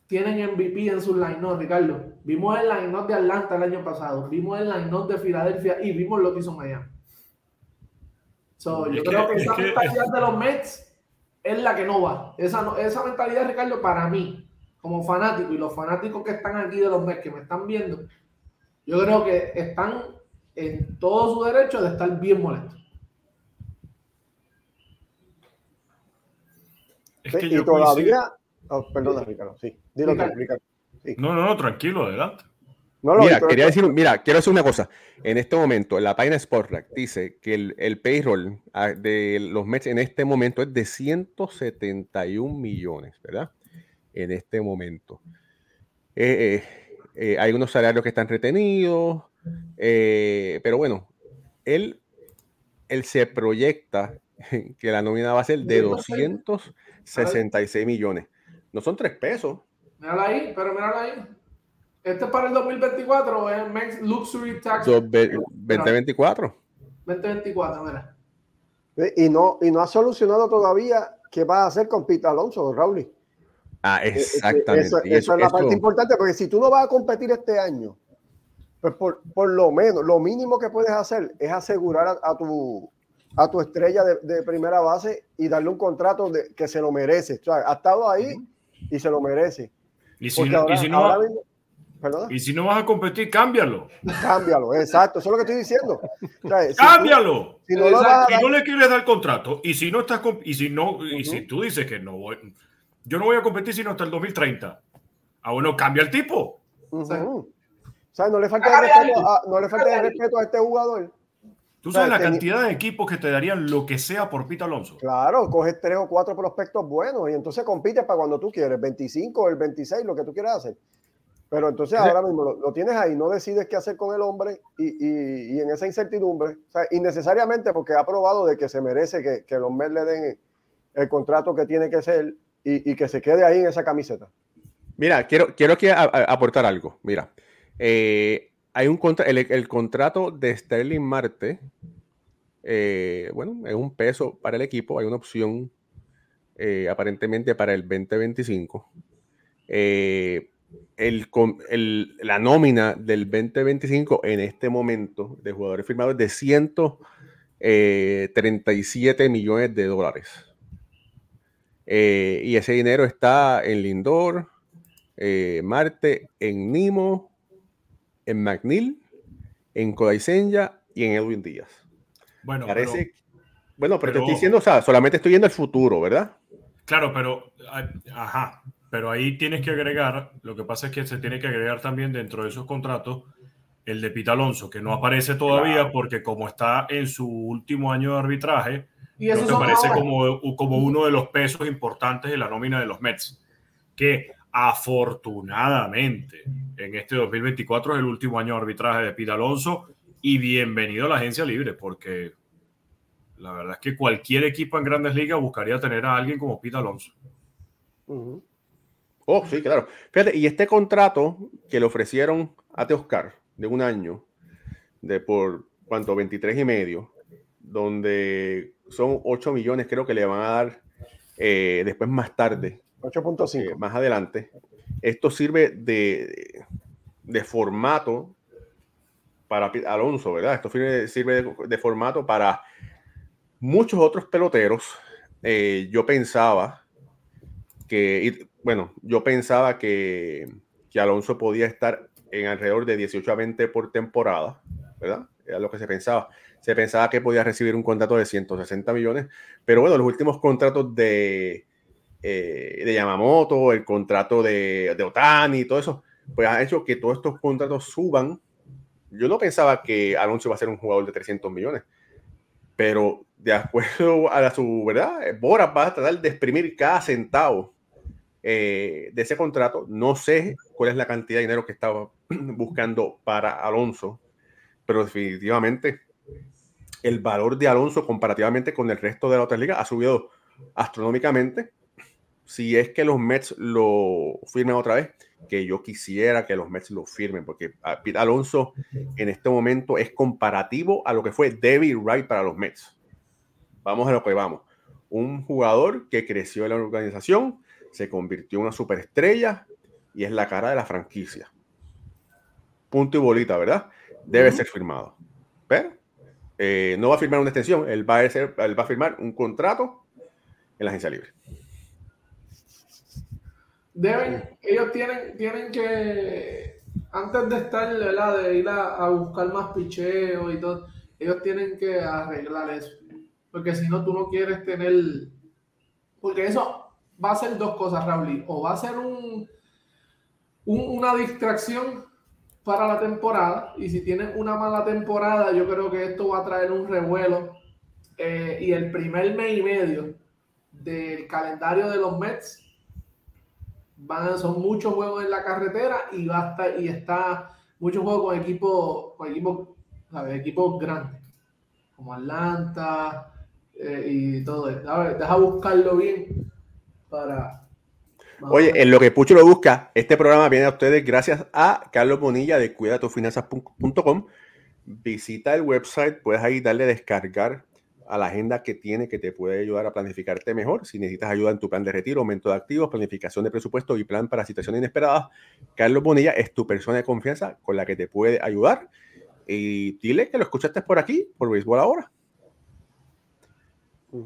tienen MVP en sus line Ricardo. Vimos el line de Atlanta el año pasado, vimos el line de Filadelfia y vimos lo que hizo Miami. Yo creo que, esa mentalidad de los Mets es la que no va. Esa, esa mentalidad, Ricardo, para mí, como fanático y los fanáticos que están aquí de los Mets que me están viendo, yo creo que están en todo su derecho de estar bien molestos. Es que y yo todavía. Oh, perdona, Ricardo, sí. Dilo. Ricardo. Sí. No, no, no, tranquilo, adelante. No, Mira, quería decir, mira, quiero decir una cosa. En este momento, la página Sportrack dice que el, el payroll ah, de los Mets en este momento es de 171 millones, ¿verdad? En este momento. Eh, eh, eh, hay unos salarios que están retenidos, eh, pero bueno, él, él se proyecta que la nómina va a ser de 266 millones. No son tres pesos. Míralo ahí, pero míralo ahí. ¿Este es para el 2024 o es Max Luxury Tax Dos ve- 2024. 2024? Mira. Y no, y no ha solucionado todavía qué va a hacer con Pete Alonso, Raúl. Ah, Eh, eh, exactamente. Eso, es la eso- parte importante, porque si tú no vas a competir este año, pues por, por lo menos, lo mínimo que puedes hacer es asegurar a, a tu, a tu estrella de, de primera base y darle un contrato de, que se lo merece. O sea, ha estado ahí y se lo merece. Y si, Porque no, ahora, y si no, ahora mismo- perdona, y si no vas a competir, cámbialo. cámbialo, exacto, eso es lo que estoy diciendo. O sea, si tú- cámbialo. si no le quieres dar contrato y si no estás y si no y si tú dices que no voy, yo no voy a competir sino hasta el 2030. Ah, bueno, cambia el tipo. Sí. O sea, no le falta respeto a, no le falta de respeto a este jugador. Tú sabes la cantidad de equipos que te darían lo que sea por Pita Alonso. Claro, coges tres o cuatro prospectos buenos y entonces compites para cuando tú quieres, 25, el 26, lo que tú quieras hacer. Pero entonces ahora mismo lo, lo tienes ahí, no decides qué hacer con el hombre y, y- y en esa incertidumbre, o sea, innecesariamente porque ha probado de que se merece que, que los Mets le den el contrato que tiene que ser y, y que se quede ahí en esa camiseta. Mira, quiero, quiero que a- a- aportar algo. Mira, eh, hay un contra, el, el contrato de Sterling Marte, eh, bueno, es un peso para el equipo, hay una opción eh, aparentemente para el 2025. Eh, el, con- el- la nómina del 2025 en este momento de jugadores firmados es de 137 millones de dólares. Eh, y ese dinero está en Lindor, eh, Marte, en Nimo, en McNeil, en Kodaisenja y en Edwin Díaz. Bueno, Parece. pero- bueno, pero, te pero- estoy diciendo, o sea, solamente estoy viendo el futuro, ¿verdad? claro, pero ajá, pero ahí tienes que agregar, lo que pasa es que se tiene que agregar también dentro de esos contratos el de Pita Alonso, que no aparece todavía Claro. porque como está en su último año de arbitraje, Y te son parece ahora. como, como uno de los pesos importantes de la nómina de los Mets, que afortunadamente en este 2024 es el último año de arbitraje de Pita Alonso y bienvenido a la agencia libre, porque la verdad es que cualquier equipo en grandes ligas buscaría tener a alguien como Pita Alonso. Oh, sí, claro. Fíjate, y este contrato que le ofrecieron a Teoscar de un año, de por cuánto, 23 y medio, donde son 8 millones, creo que le van a dar eh, después más tarde, 8.5. eh, más adelante. Esto sirve de, de formato para Alonso, ¿verdad? Esto sirve, sirve de, de formato para muchos otros peloteros. Eh, yo pensaba que, bueno, yo pensaba que, que Alonso podía estar en alrededor de 18 a 20 por temporada, ¿verdad? Era lo que se pensaba. Se pensaba que podía recibir un contrato de 160 millones, pero bueno, los últimos contratos de, eh, de Yamamoto, el contrato de, de Otani y todo eso, pues ha hecho que todos estos contratos suban. Yo no pensaba que Alonso iba a ser un jugador de 300 millones, pero de acuerdo a su verdad, Boras va a tratar de exprimir cada centavo eh, de ese contrato. No sé cuál es la cantidad de dinero que estaba buscando para Alonso, pero definitivamente el valor de Alonso comparativamente con el resto de la otra liga ha subido astronómicamente. Si es que los Mets lo firmen otra vez, que yo quisiera que los Mets lo firmen, porque ah, Alonso en este momento es comparativo a lo que fue David Wright para los Mets. Vamos a lo que vamos. Un jugador que creció en la organización, se convirtió en una superestrella y es la cara de la franquicia. Punto y bolita, ¿verdad? Debe ser firmado. Pero eh, no va a firmar una extensión, él va, a ser- él va a firmar un contrato en la agencia libre. Deben, ellos tienen, tienen que, antes de estar, ¿verdad? De ir a, a buscar más picheo y todo, ellos tienen que arreglar eso. Porque si no, tú no quieres tener, porque eso, va a ser dos cosas, Raúl. O va a ser un, una distracción para la temporada. Y si tienen una mala temporada, yo creo que esto va a traer un revuelo. Eh, y el primer mes y medio del calendario de los Mets van, son muchos juegos en la carretera y va a estar, y está muchos juegos con equipos con equipos, equipos grandes como Atlanta eh, y todo esto. A ver, deja buscarlo bien para Oye, en lo que Pucho lo busca, este programa viene a ustedes gracias a Carlos Bonilla de cuidatofinanzas.com. Visita el website, puedes ahí darle a descargar a la agenda que tiene que te puede ayudar a planificarte mejor. Si necesitas ayuda en tu plan de retiro, aumento de activos, planificación de presupuesto y plan para situaciones inesperadas, Carlos Bonilla es tu persona de confianza con la que te puede ayudar. Y dile que lo escuchaste por aquí, por Béisbol Ahora.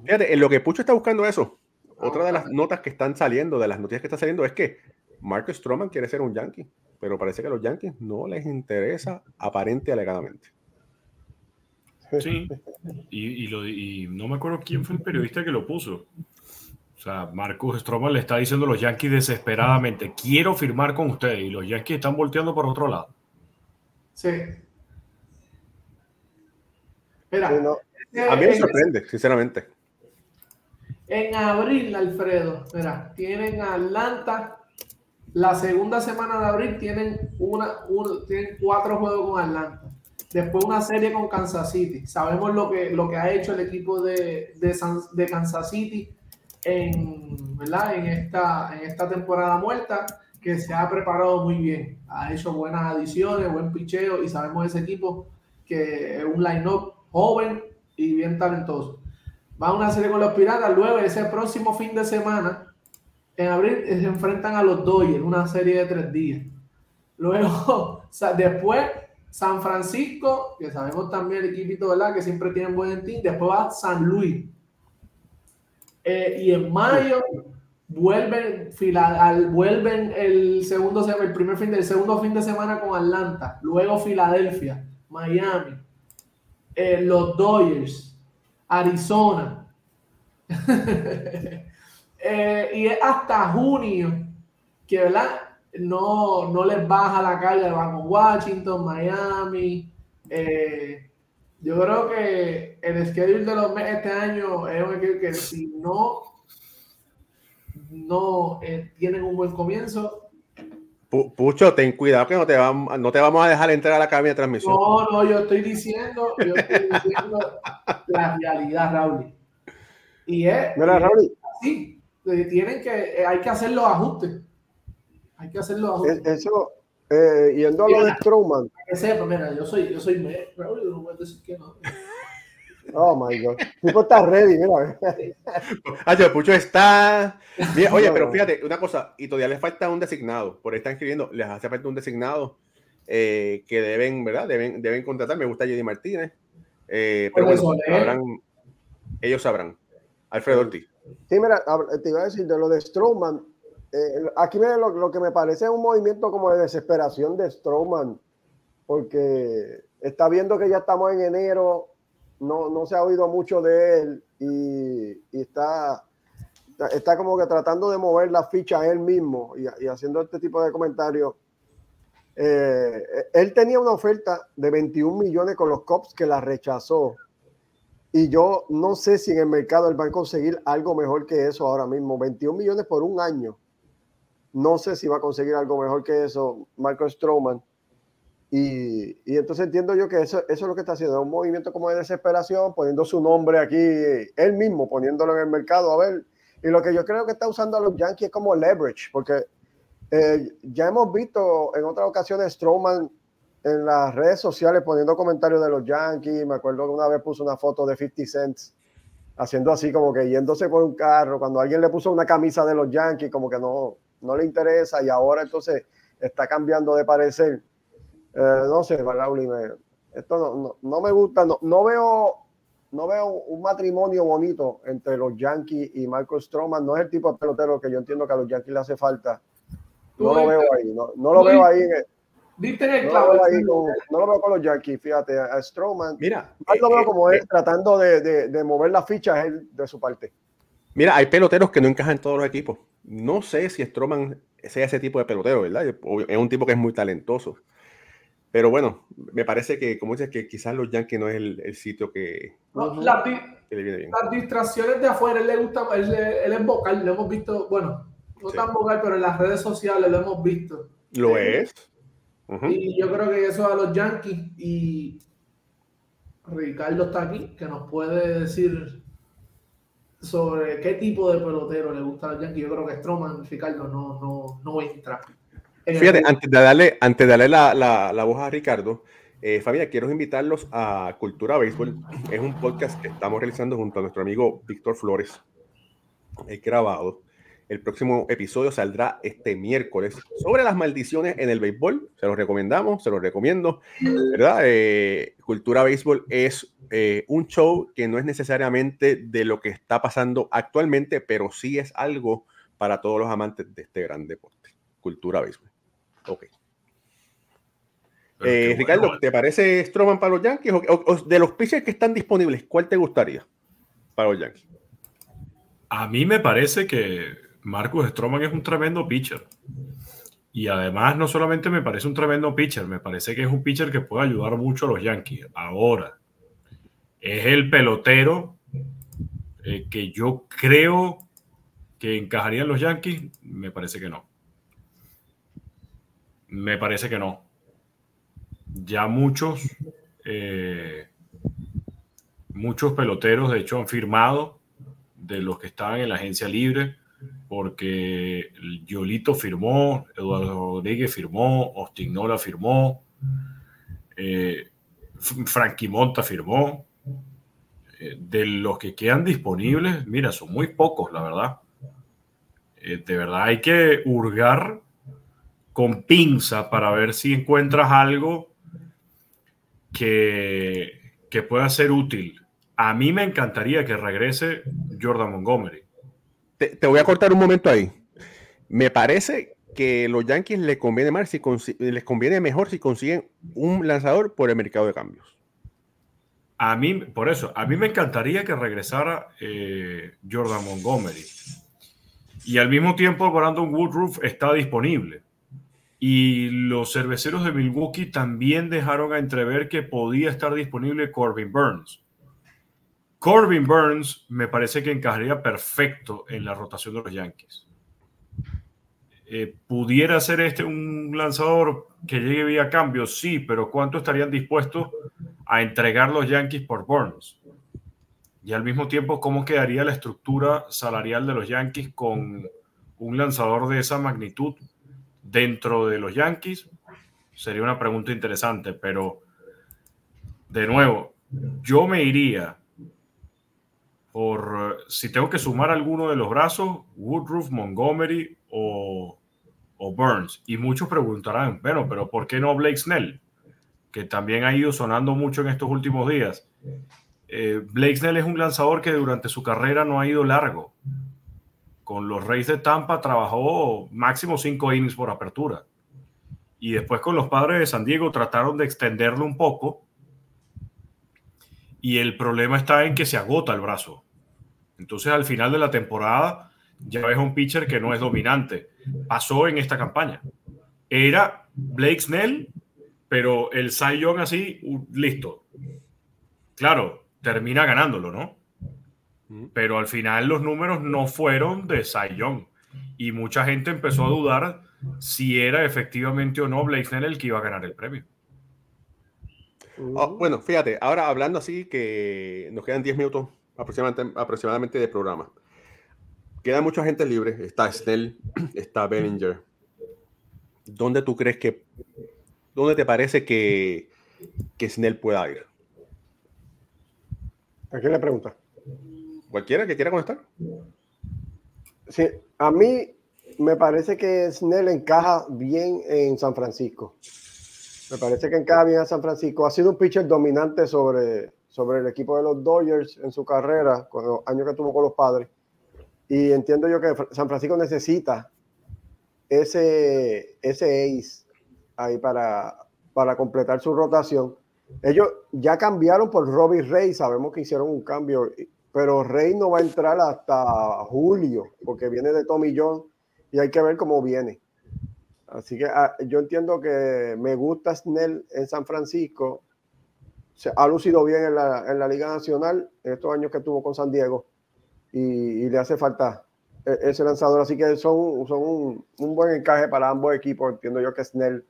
Fíjate, en lo que Pucho está buscando eso, otra de las notas que están saliendo, de las noticias que están saliendo, es que Marcus Stroman quiere ser un Yankee, pero parece que a los Yankees no les interesa aparente alegadamente. Sí, y, lo, y no me acuerdo quién fue el periodista que lo puso. O sea, Marcus Stroman le está diciendo a los Yankees desesperadamente, quiero firmar con ustedes, y los Yankees están volteando por otro lado. Sí. Mira, a mí me sorprende, sinceramente. En abril, Alfredo, mira, tienen Atlanta. La segunda semana de abril tienen, una, tienen cuatro juegos con Atlanta. Después una serie con Kansas City. Sabemos lo que, lo que ha hecho el equipo de, de, Kansas City en, ¿verdad? En, esta, en esta temporada muerta, que se ha preparado muy bien. Ha hecho buenas adiciones, buen picheo y sabemos ese equipo que es un line-up joven y bien talentoso va a una serie con los Piratas. Luego, ese próximo fin de semana, en abril, se enfrentan a los Dodgers, una serie de tres días. Luego, después, San Francisco, que sabemos también el equipito, ¿verdad? Que siempre tienen buen team. Después va San Luis. Eh, y en mayo vuelven, vuelven el segundo el primer fin del segundo fin de semana con Atlanta, luego Filadelfia, Miami, eh, los Dodgers, Arizona. Eh, y es hasta junio que, ¿verdad? No, no les baja la carga, van con Washington, Miami. Eh, yo creo que el schedule de los meses este año es un que si no, no eh, tienen un buen comienzo, Pucho, ten cuidado que no te, vamos, no te vamos a dejar entrar a la cabina de transmisión. No, no, yo estoy diciendo, yo estoy diciendo la realidad, Raúl. Y es, Mira, Raúl. Sí, tienen que, eh, hay que hacer los ajustes. Hay que hacer los ajustes. Eso, eh, yendo a lo de Strowman. Que sepa, mira, yo soy, yo soy Raúl, no puedo decir que no. Oh my God. Tipo está ready, mira. Ah, Pucho está. oye, pero fíjate, una cosa, y todavía les falta un designado. Por ahí están escribiendo, les hace falta un designado eh, que deben, ¿verdad? Deben, deben contratar. Me gusta Jenny Martínez. Eh, pero bueno, ellos sabrán. Alfredo Ortiz. Sí, mira, te iba a decir de lo de Strowman. Eh, aquí lo, lo, que me parece es un movimiento como de desesperación de Strowman, porque está viendo que ya estamos en enero, no, no se ha oído mucho de él y, está, está como que tratando de mover la ficha él mismo y, haciendo este tipo de comentarios. Eh, él tenía una oferta de 21 millones con los Cops que la rechazó. Y yo no sé si en el mercado él va a conseguir algo mejor que eso ahora mismo. 21 millones por un año. No sé si va a conseguir algo mejor que eso, Marco Stroman. Y, entonces entiendo yo que eso, es lo que está haciendo, un movimiento como de desesperación, poniendo su nombre aquí, él mismo poniéndolo en el mercado, a ver. Y lo que yo creo que está usando a los Yankees es como leverage, porque eh, ya hemos visto en otras ocasiones Strowman en las redes sociales poniendo comentarios de los Yankees. Me acuerdo que una vez puso una foto de 50 Cents haciendo así como que yéndose por un carro, cuando alguien le puso una camisa de los Yankees, como que no, no le interesa y ahora entonces está cambiando de parecer. Eh, no sé, Raúl, esto no, no, me gusta, no, no, veo no veo un matrimonio bonito entre los Yankees y Marco Stroman. No es el tipo de pelotero que yo entiendo que a los Yankees le hace falta. No lo veo ahí, no, lo veo ahí. no, lo veo con los Yankees, fíjate, a Stroman. Mira, lo veo eh, como eh, él tratando de, de, mover las fichas de su parte. Mira, hay peloteros que no encajan en todos los equipos. No sé si Stroman sea ese tipo de pelotero, ¿verdad? Es un tipo que es muy talentoso. Pero bueno, me parece que, como dices, que quizás los Yankees no es el, sitio que, las, distracciones de afuera, él le gusta, él, es vocal, lo hemos visto, bueno, no tan vocal, pero en las redes sociales lo hemos visto. Lo es. Y yo creo que eso a los Yankees y Ricardo está aquí, que nos puede decir sobre qué tipo de pelotero le gusta a los Yankees. Yo creo que Stroman, Ricardo, no, no, no entra. Fíjate, antes de darle, antes de darle la, la, la voz a Ricardo, eh, familia, quiero invitarlos a Cultura Béisbol. Es un podcast que estamos realizando junto a nuestro amigo Víctor Flores. Grabado. El próximo episodio saldrá este miércoles sobre las maldiciones en el béisbol. Se los recomendamos, se los recomiendo. ¿Verdad? Eh, Cultura Béisbol es eh, un show que no es necesariamente de lo que está pasando actualmente, pero sí es algo para todos los amantes de este gran deporte. Cultura Béisbol. Ok. Eh, Ricardo, ¿te parece Stroman para los Yankees? O, de los pitchers que están disponibles, ¿cuál te gustaría para los Yankees? A mí me parece que Marcus Stroman es un tremendo pitcher. Y además, no solamente me parece un tremendo pitcher, me parece que es un pitcher que puede ayudar mucho a los Yankees. Ahora, es el pelotero eh, que yo creo que encajaría en los Yankees. Me parece que no. Me parece que no. Ya muchos, eh, muchos peloteros, de hecho, han firmado de los que estaban en la agencia libre porque Yolito firmó, Eduardo Rodríguez firmó, Austin Nola firmó, eh, Frankie Monta firmó. Eh, de los que quedan disponibles, mira, son muy pocos, la verdad. Eh, de verdad hay que hurgar con pinza para ver si encuentras algo que, que pueda ser útil. A mí me encantaría que regrese Jordan Montgomery te, voy a cortar un momento ahí. Me parece que los Yankees les conviene más si les conviene mejor si consiguen un lanzador por el mercado de cambios. A mí, por eso, a mí me encantaría que regresara eh, Jordan Montgomery. Y al mismo tiempo, Brandon Woodruff está disponible. Y los cerveceros de Milwaukee también dejaron a entrever que podía estar disponible Corbin Burns. Corbin Burns me parece que encajaría perfecto en la rotación de los Yankees. Eh, ¿Pudiera ser este un lanzador que llegue vía cambio? Sí, pero ¿cuánto estarían dispuestos a entregar los Yankees por Burns? Y al mismo tiempo, ¿cómo quedaría la estructura salarial de los Yankees con un lanzador de esa magnitud dentro de los Yankees? Sería una pregunta interesante, pero de nuevo, yo me iría por si tengo que sumar alguno de los brazos, Woodruff, Montgomery o, Burns. Y muchos preguntarán, bueno, pero ¿por qué no Blake Snell? Que también ha ido sonando mucho en estos últimos días. Eh, Blake Snell es un lanzador que durante su carrera no ha ido largo. Con los Reyes de Tampa trabajó máximo cinco innings por apertura. Y después con los padres de San Diego trataron de extenderlo un poco. Y el problema está en que se agota el brazo. Entonces, al final de la temporada, ya ves un pitcher que no es dominante. Pasó en esta campaña. Era Blake Snell, pero el Cy Young así, listo. Claro, termina ganándolo, ¿no? Pero al final los números no fueron de Young. Y mucha gente empezó a dudar si era efectivamente o no Blake Snell el que iba a ganar el premio. Oh, bueno, fíjate, ahora hablando así que nos quedan 10 minutos aproximadamente, aproximadamente de programa. Queda mucha gente libre. Está Snell, está Bellinger. ¿Dónde tú crees que, dónde te parece que, que Snell pueda ir? ¿A quién le pregunta? Cualquiera que quiera contestar. Sí, a mí me parece que Snell encaja bien en San Francisco. Me parece que encaja bien a San Francisco. Ha sido un pitcher dominante sobre, sobre el equipo de los Dodgers en su carrera, con los años que tuvo con los padres. Y entiendo yo que San Francisco necesita ese, ese ace ahí para, para completar su rotación. Ellos ya cambiaron por Robbie Ray, sabemos que hicieron un cambio, pero Rey no va a entrar hasta julio, porque viene de Tommy John y hay que ver cómo viene. Así que ah, yo entiendo que me gusta Snell en San Francisco. Se ha lucido bien en la, en la Liga Nacional en estos años que tuvo con San Diego y, le hace falta e, ese lanzador. Así que son, son un, un, buen encaje para ambos equipos. Entiendo yo que Snell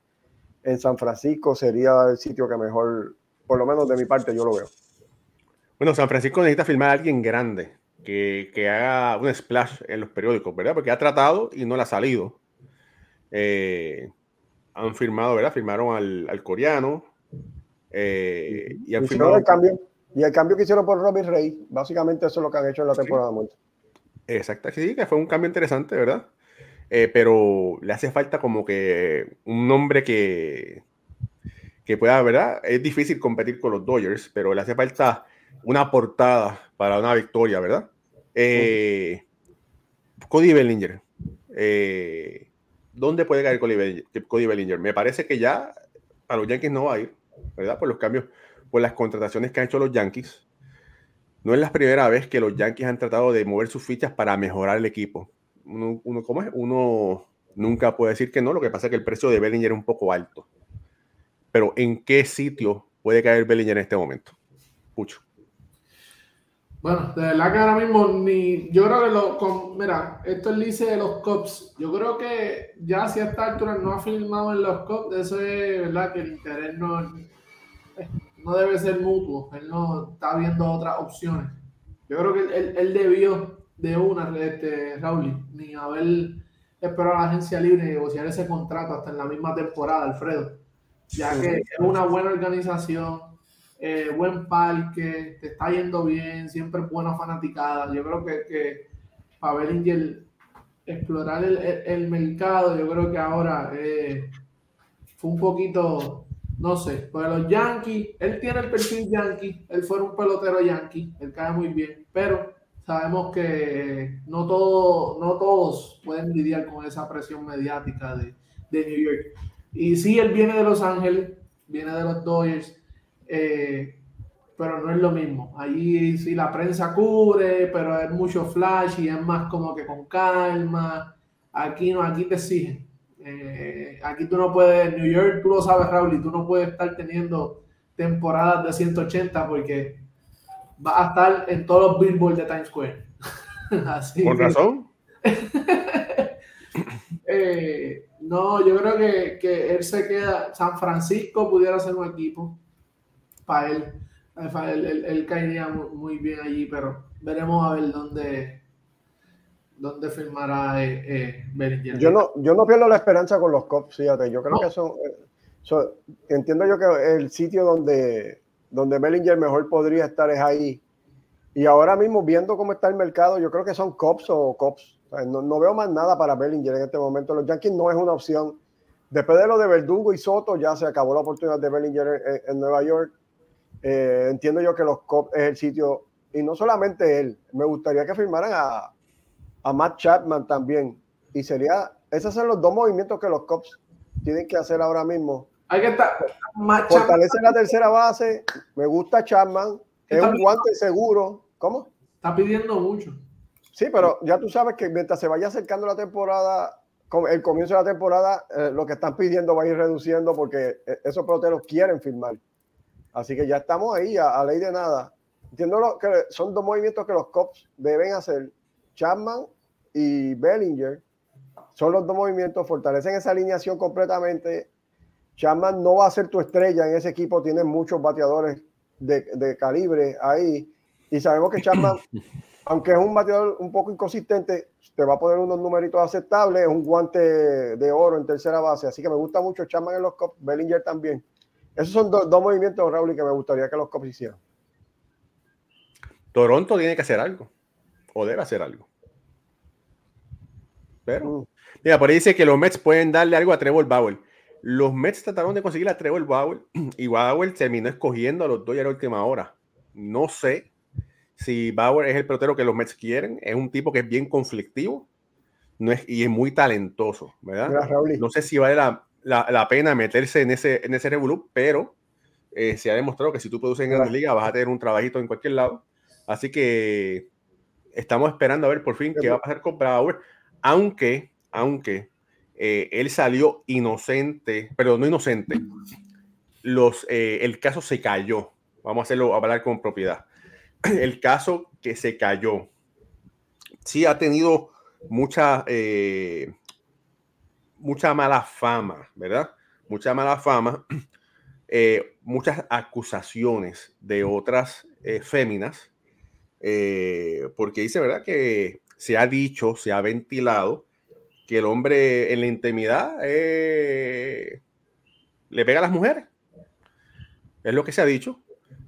en San Francisco sería el sitio que mejor, por lo menos de mi parte, yo lo veo. Bueno, San Francisco necesita firmar a alguien grande que, que haga un splash en los periódicos, ¿verdad? Porque ha tratado y no le ha salido. Eh, han firmado, ¿verdad? Firmaron al, al coreano. Eh, y han firmado. El cambio, y el cambio que hicieron por Robin Rey, básicamente eso es lo que han hecho en la temporada. Sí. Exacto, sí, que fue un cambio interesante, ¿verdad? Eh, pero le hace falta como que un nombre que, que pueda, ¿verdad? Es difícil competir con los Dodgers, pero le hace falta una portada para una victoria, ¿verdad? Eh, Cody Bellinger. Eh, ¿Dónde puede caer Cody Bellinger? Me parece que ya a los Yankees no va a ir, ¿verdad? Por los cambios, por las contrataciones que han hecho los Yankees. No es la primera vez que los Yankees han tratado de mover sus fichas para mejorar el equipo. Uno, ¿cómo es? Uno nunca puede decir que no, lo que pasa es que el precio de Bellinger es un poco alto. Pero ¿en qué sitio puede caer Bellinger en este momento? Pucho. Bueno, de verdad que ahora mismo ni. Yo creo que lo. Con, mira, esto es lice de los Cops. Yo creo que ya si a esta altura no ha filmado en los Cops, eso es verdad que el interés no, no debe ser mutuo. Él no está viendo otras opciones. Yo creo que él, él debió de una, este, Raúl, ni haber esperado a la agencia libre y negociar ese contrato hasta en la misma temporada, Alfredo. Ya que es una buena organización eh, buen parque, te está yendo bien, siempre buena fanaticada. Yo creo que, que para Bellinger explorar el, el, mercado, yo creo que ahora eh, fue un poquito, no sé, pues los Yankees, él tiene el perfil Yankee, él fue un pelotero Yankee, él cae muy bien, pero sabemos que no, todo, no todos pueden lidiar con esa presión mediática de, de New York. Y sí, él viene de Los Ángeles, viene de los Dodgers, eh, pero no es lo mismo. Allí sí la prensa cubre, pero es mucho flash y es más como que con calma. Aquí no, aquí te exigen. Eh, aquí tú no puedes, New York, tú lo sabes, Raúl, y tú no puedes estar teniendo temporadas de 180 porque va a estar en todos los billboards de Times Square. Así ¿Con razón? eh, no, yo creo que, que él se queda. San Francisco pudiera ser un equipo para él. Él, caería muy, bien allí, pero veremos a ver dónde, dónde firmará eh, eh Yo no, yo no pierdo la esperanza con los Cops, fíjate. Yo creo que son, son, Entiendo yo que el sitio donde, donde Bellinger mejor podría estar es ahí. Y ahora mismo, viendo cómo está el mercado, yo creo que son Cops o Cops. no, no, veo más nada para Bellinger en este momento. Los Yankees no es una opción. Después de lo de Verdugo y Soto, ya se acabó la oportunidad de Bellinger en Nueva York. Eh, entiendo yo que los Cops es el sitio, y no solamente él, me gustaría que firmaran a, a Matt Chapman también. Y sería, esos son los dos movimientos que los Cops tienen que hacer ahora mismo. Hay que estar. Fortalece la tercera base. Me gusta Chapman. Es un guante seguro. ¿Cómo? Está pidiendo mucho. Sí, pero ya tú sabes que mientras se vaya acercando la temporada, el comienzo de la temporada, eh, lo que están pidiendo va a ir reduciendo porque eh, esos peloteros quieren firmar. Así que ya estamos ahí, a, ley de nada. Entiendo lo, que son dos movimientos que los Cops deben hacer. Chapman y Bellinger son los dos movimientos, fortalecen esa alineación completamente. Chapman no va a ser tu estrella en ese equipo, tiene muchos bateadores de, de calibre ahí. Y sabemos que Chapman, aunque es un bateador un poco inconsistente, te va a poner unos numeritos aceptables, es un guante de oro en tercera base. Así que me gusta mucho Chapman en los Cops, Bellinger también. Esos son dos movimientos, Raúl, que me gustaría que los Cubs hicieran. Toronto tiene que hacer algo. O debe hacer algo. Pero, mm. mira, por ahí dice que los Mets pueden darle algo a Trevor Bauer. Los Mets trataron de conseguir a Trevor Bauer y Bauer terminó escogiendo a los dos a la última hora. No sé si Bauer es el pelotero que los Mets quieren. Es un tipo que es bien conflictivo no es, y es muy talentoso, ¿verdad? no sé si vale la, la, pena meterse en ese, en ese revolú, pero eh, se ha demostrado que si tú produces en Grandes Ligas vas a tener un trabajito en cualquier lado. Así que estamos esperando a ver por fin qué va a pasar con Bauer, aunque, aunque eh, él salió inocente, pero no inocente. Los, eh, el caso se cayó. Vamos a hacerlo, a hablar con propiedad. El caso que se cayó, sí ha tenido mucha, eh, mucha mala fama, ¿verdad? Mucha mala fama, muchas acusaciones de otras féminas eh, porque dice, ¿verdad? Que se ha dicho, se ha ventilado que el hombre en la intimidad eh, le pega a las mujeres. Es lo que se ha dicho.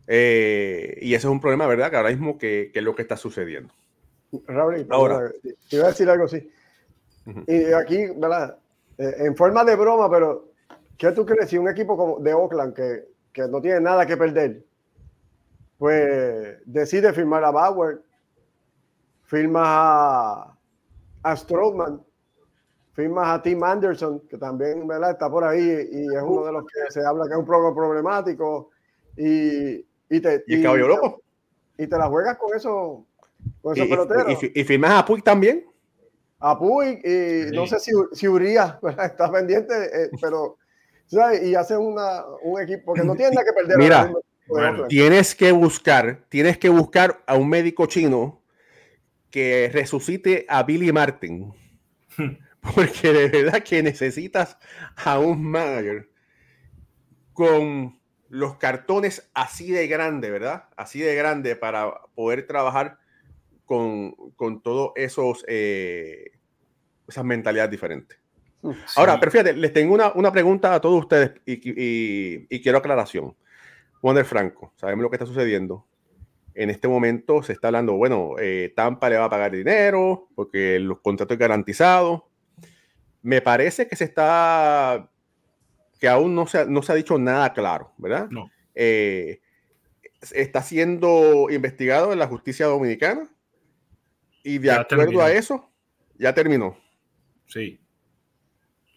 Eh, y ese es un problema, ¿verdad? Que ahora mismo que, es lo que está sucediendo. Raúl, ahora, te iba a decir algo así. Y aquí, ¿verdad? En forma de broma, pero ¿qué tú crees si un equipo como de Oakland que, que no tiene nada que perder pues decide firmar a Bauer, firma a, a Stroman, firma a Tim Anderson, que también ¿verdad? está por ahí y es uno de los que se habla que es un poco problemático, y, y te, ¿Y, loco? y te la juegas con, eso, con esos y, peloteros. Y, firmas a Puig también. A Puig, y no sé si, si Urias está pendiente, eh, pero ¿sabes? y hace una, un equipo, porque no tiene nada que perder. Mira, tienes que buscar, tienes que buscar a un médico chino que resucite a Billy Martin. Porque de verdad que necesitas a un manager con los cartones así de grande, ¿verdad? Así de grande para poder trabajar con, con todos esos eh, esas mentalidades diferentes. Ahora, pero fíjate, les tengo una, una pregunta a todos ustedes y, y quiero aclaración. Wander Franco, sabemos lo que está sucediendo. En este momento se está hablando, bueno, eh, Tampa le va a pagar dinero porque los contratos es garantizado. Me parece que se está, que aún no se, no se ha dicho nada claro, ¿verdad? No. Eh, está siendo investigado en la justicia dominicana y de acuerdo a eso, ya terminó. Sí.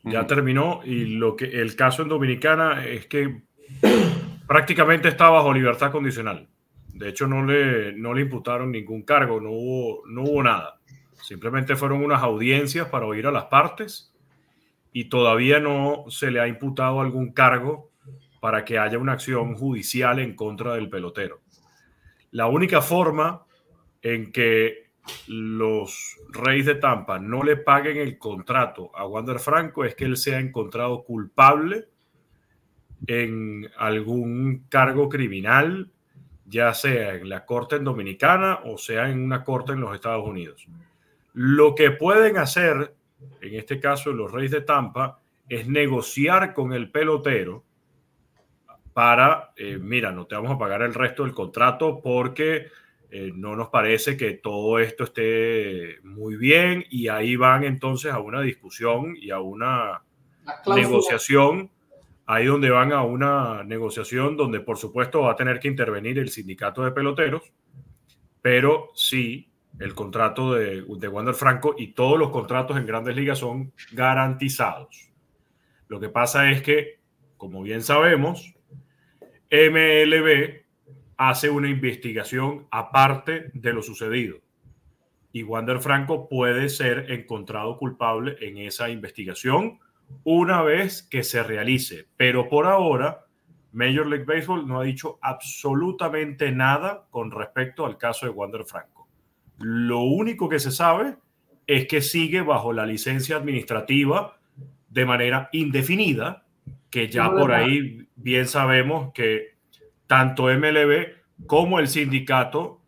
Ya terminó y lo que el caso en Dominicana es que prácticamente está bajo libertad condicional. De hecho, no le, no le imputaron ningún cargo, no hubo, no hubo nada. Simplemente fueron unas audiencias para oír a las partes y todavía no se le ha imputado algún cargo para que haya una acción judicial en contra del pelotero. La única forma en que los Reyes de Tampa no le paguen el contrato a Wander Franco es que él sea encontrado culpable en algún cargo criminal, ya sea en la corte Dominicana o sea en una corte en los Estados Unidos. Lo que pueden hacer, en este caso los Reyes de Tampa, es negociar con el pelotero para, eh, mira, no te vamos a pagar el resto del contrato porque eh, no nos parece que todo esto esté muy bien y ahí van entonces a una discusión y a una negociación ahí donde van a una negociación donde por supuesto va a tener que intervenir el sindicato de peloteros, pero sí el contrato de, de Wander Franco y todos los contratos en grandes ligas son garantizados. Lo que pasa es que, como bien sabemos, MLB hace una investigación aparte de lo sucedido. Y Wander Franco puede ser encontrado culpable en esa investigación una vez que se realice. Pero por ahora, Major League Baseball no ha dicho absolutamente nada con respecto al caso de Wander Franco. Lo único que se sabe es que sigue bajo la licencia administrativa de manera indefinida, que ya por ahí bien sabemos que tanto MLB como el sindicato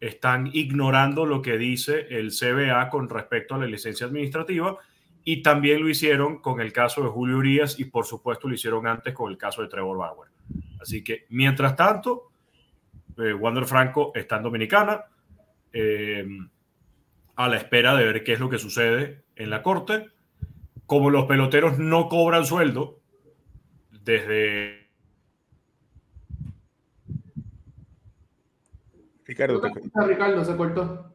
están ignorando lo que dice el CBA con respecto a la licencia administrativa y también lo hicieron con el caso de Julio Urias y por supuesto lo hicieron antes con el caso de Trevor Bauer. Así que mientras tanto, eh, Wander Franco está en Dominicana eh, a la espera de ver qué es lo que sucede en la corte. Como los peloteros no cobran sueldo desde... Ricardo, Ricardo se cortó.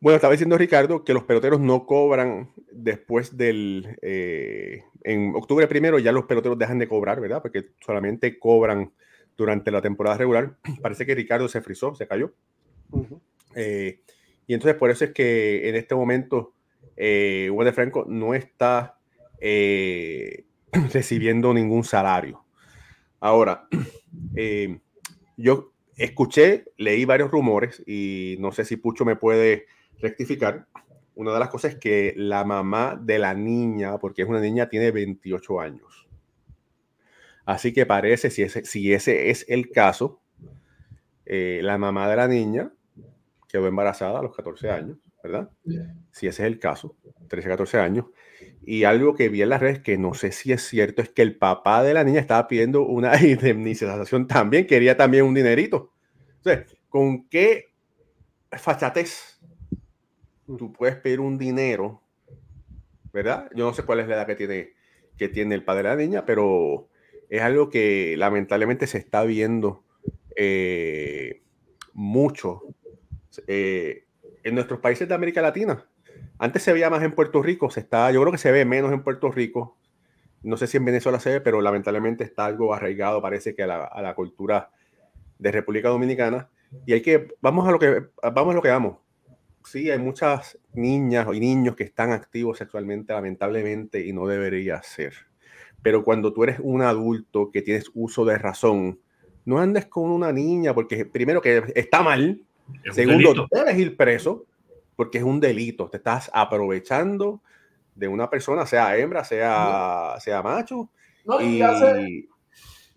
Bueno, estaba diciendo Ricardo que los peloteros no cobran después del... Eh, en octubre primero ya los peloteros dejan de cobrar, ¿verdad? Porque solamente cobran durante la temporada regular. Parece que Ricardo se frizó, se cayó. Eh, y entonces por eso es que en este momento eh, de Franco no está eh, recibiendo ningún salario. Ahora, eh, yo escuché, leí varios rumores y no sé si Pucho me puede rectificar. Una de las cosas es que la mamá de la niña, porque es una niña, tiene 28 años. Así que parece, si ese, si ese es el caso, eh, la mamá de la niña quedó embarazada a los 14 años, ¿verdad? Si ese es el caso, 13, 14 años. Y algo que vi en las redes que no sé si es cierto es que el papá de la niña estaba pidiendo una indemnización también, quería también un dinerito. Entonces, ¿con qué fachatez tú puedes pedir un dinero? ¿Verdad? Yo no sé cuál es la edad que tiene, que tiene el padre de la niña, pero es algo que lamentablemente se está viendo eh, mucho eh, en nuestros países de América Latina. Antes se veía más en Puerto Rico, se está, yo creo que se ve menos en Puerto Rico. No sé si en Venezuela se ve, pero lamentablemente está algo arraigado, parece que a la, a la cultura de República Dominicana. Y hay que, vamos a lo que, vamos a lo que vamos. Sí, hay muchas niñas y niños que están activos sexualmente, lamentablemente, y no debería ser. Pero cuando tú eres un adulto que tienes uso de razón, no andes con una niña, porque primero que está mal, segundo, debes ir preso, porque es un delito. Te estás aprovechando de una persona, sea hembra, sea, sea macho. y,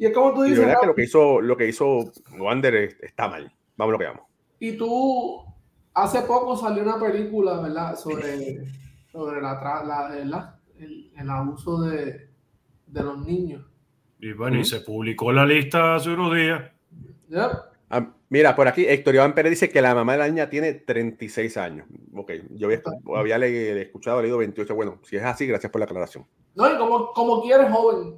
y es como tú dices. que lo que hizo, lo que hizo Wander está mal. Vamos lo que vamos. Y tú, hace poco salió una película, ¿verdad? Sobre, sobre la, el, abuso de, de, los niños. Y bueno, y se publicó la lista hace unos días. Ah, mira, por aquí Héctor Iván Pérez dice que la mamá de la niña tiene 36 años. Ok, yo había, había le, escuchado, leído 28. Bueno, si es así, gracias por la aclaración. No, y como, como quieres, joven.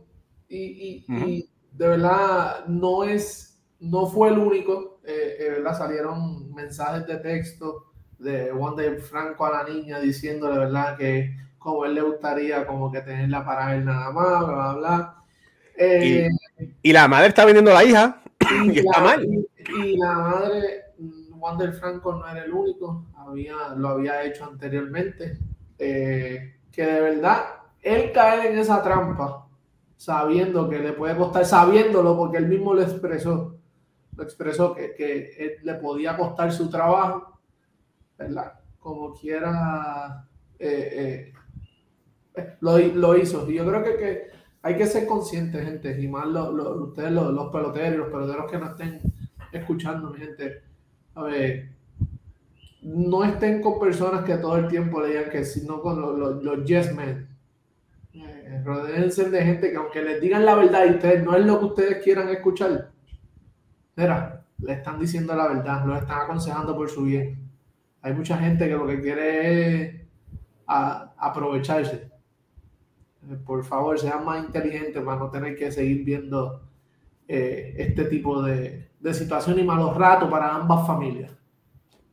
Y, y de verdad no es, no fue el único, eh, eh, ¿verdad? Salieron mensajes de texto de Juan de Franco a la niña diciéndole, ¿verdad? Que como él le gustaría como que tenerla para él nada más, bla, bla, bla. Eh, y, la madre está vendiendo a la hija y, está mal. Y, la madre, Juan del Franco no era el único, había, lo había hecho anteriormente. que de verdad, él cae en esa trampa sabiendo que le puede costar, sabiéndolo porque él mismo lo expresó, lo expresó que, que le podía costar su trabajo, ¿verdad? Como quiera, eh, eh, lo, lo, hizo. Y yo creo que, que, hay que ser conscientes, gente, y más lo, ustedes, los, peloteros, los peloteros que no estén escuchando, mi gente, a ver, no estén con personas que todo el tiempo le digan que, sino con los, los yes men rodeense de gente que aunque les digan la verdad y ustedes no es lo que ustedes quieran escuchar, mira, le están diciendo la verdad, lo están aconsejando por su bien. Hay mucha gente que lo que quiere es aprovecharse. Eh, por favor, sean más inteligentes para no tener que seguir viendo eh, este tipo de, de situación y malos ratos para ambas familias.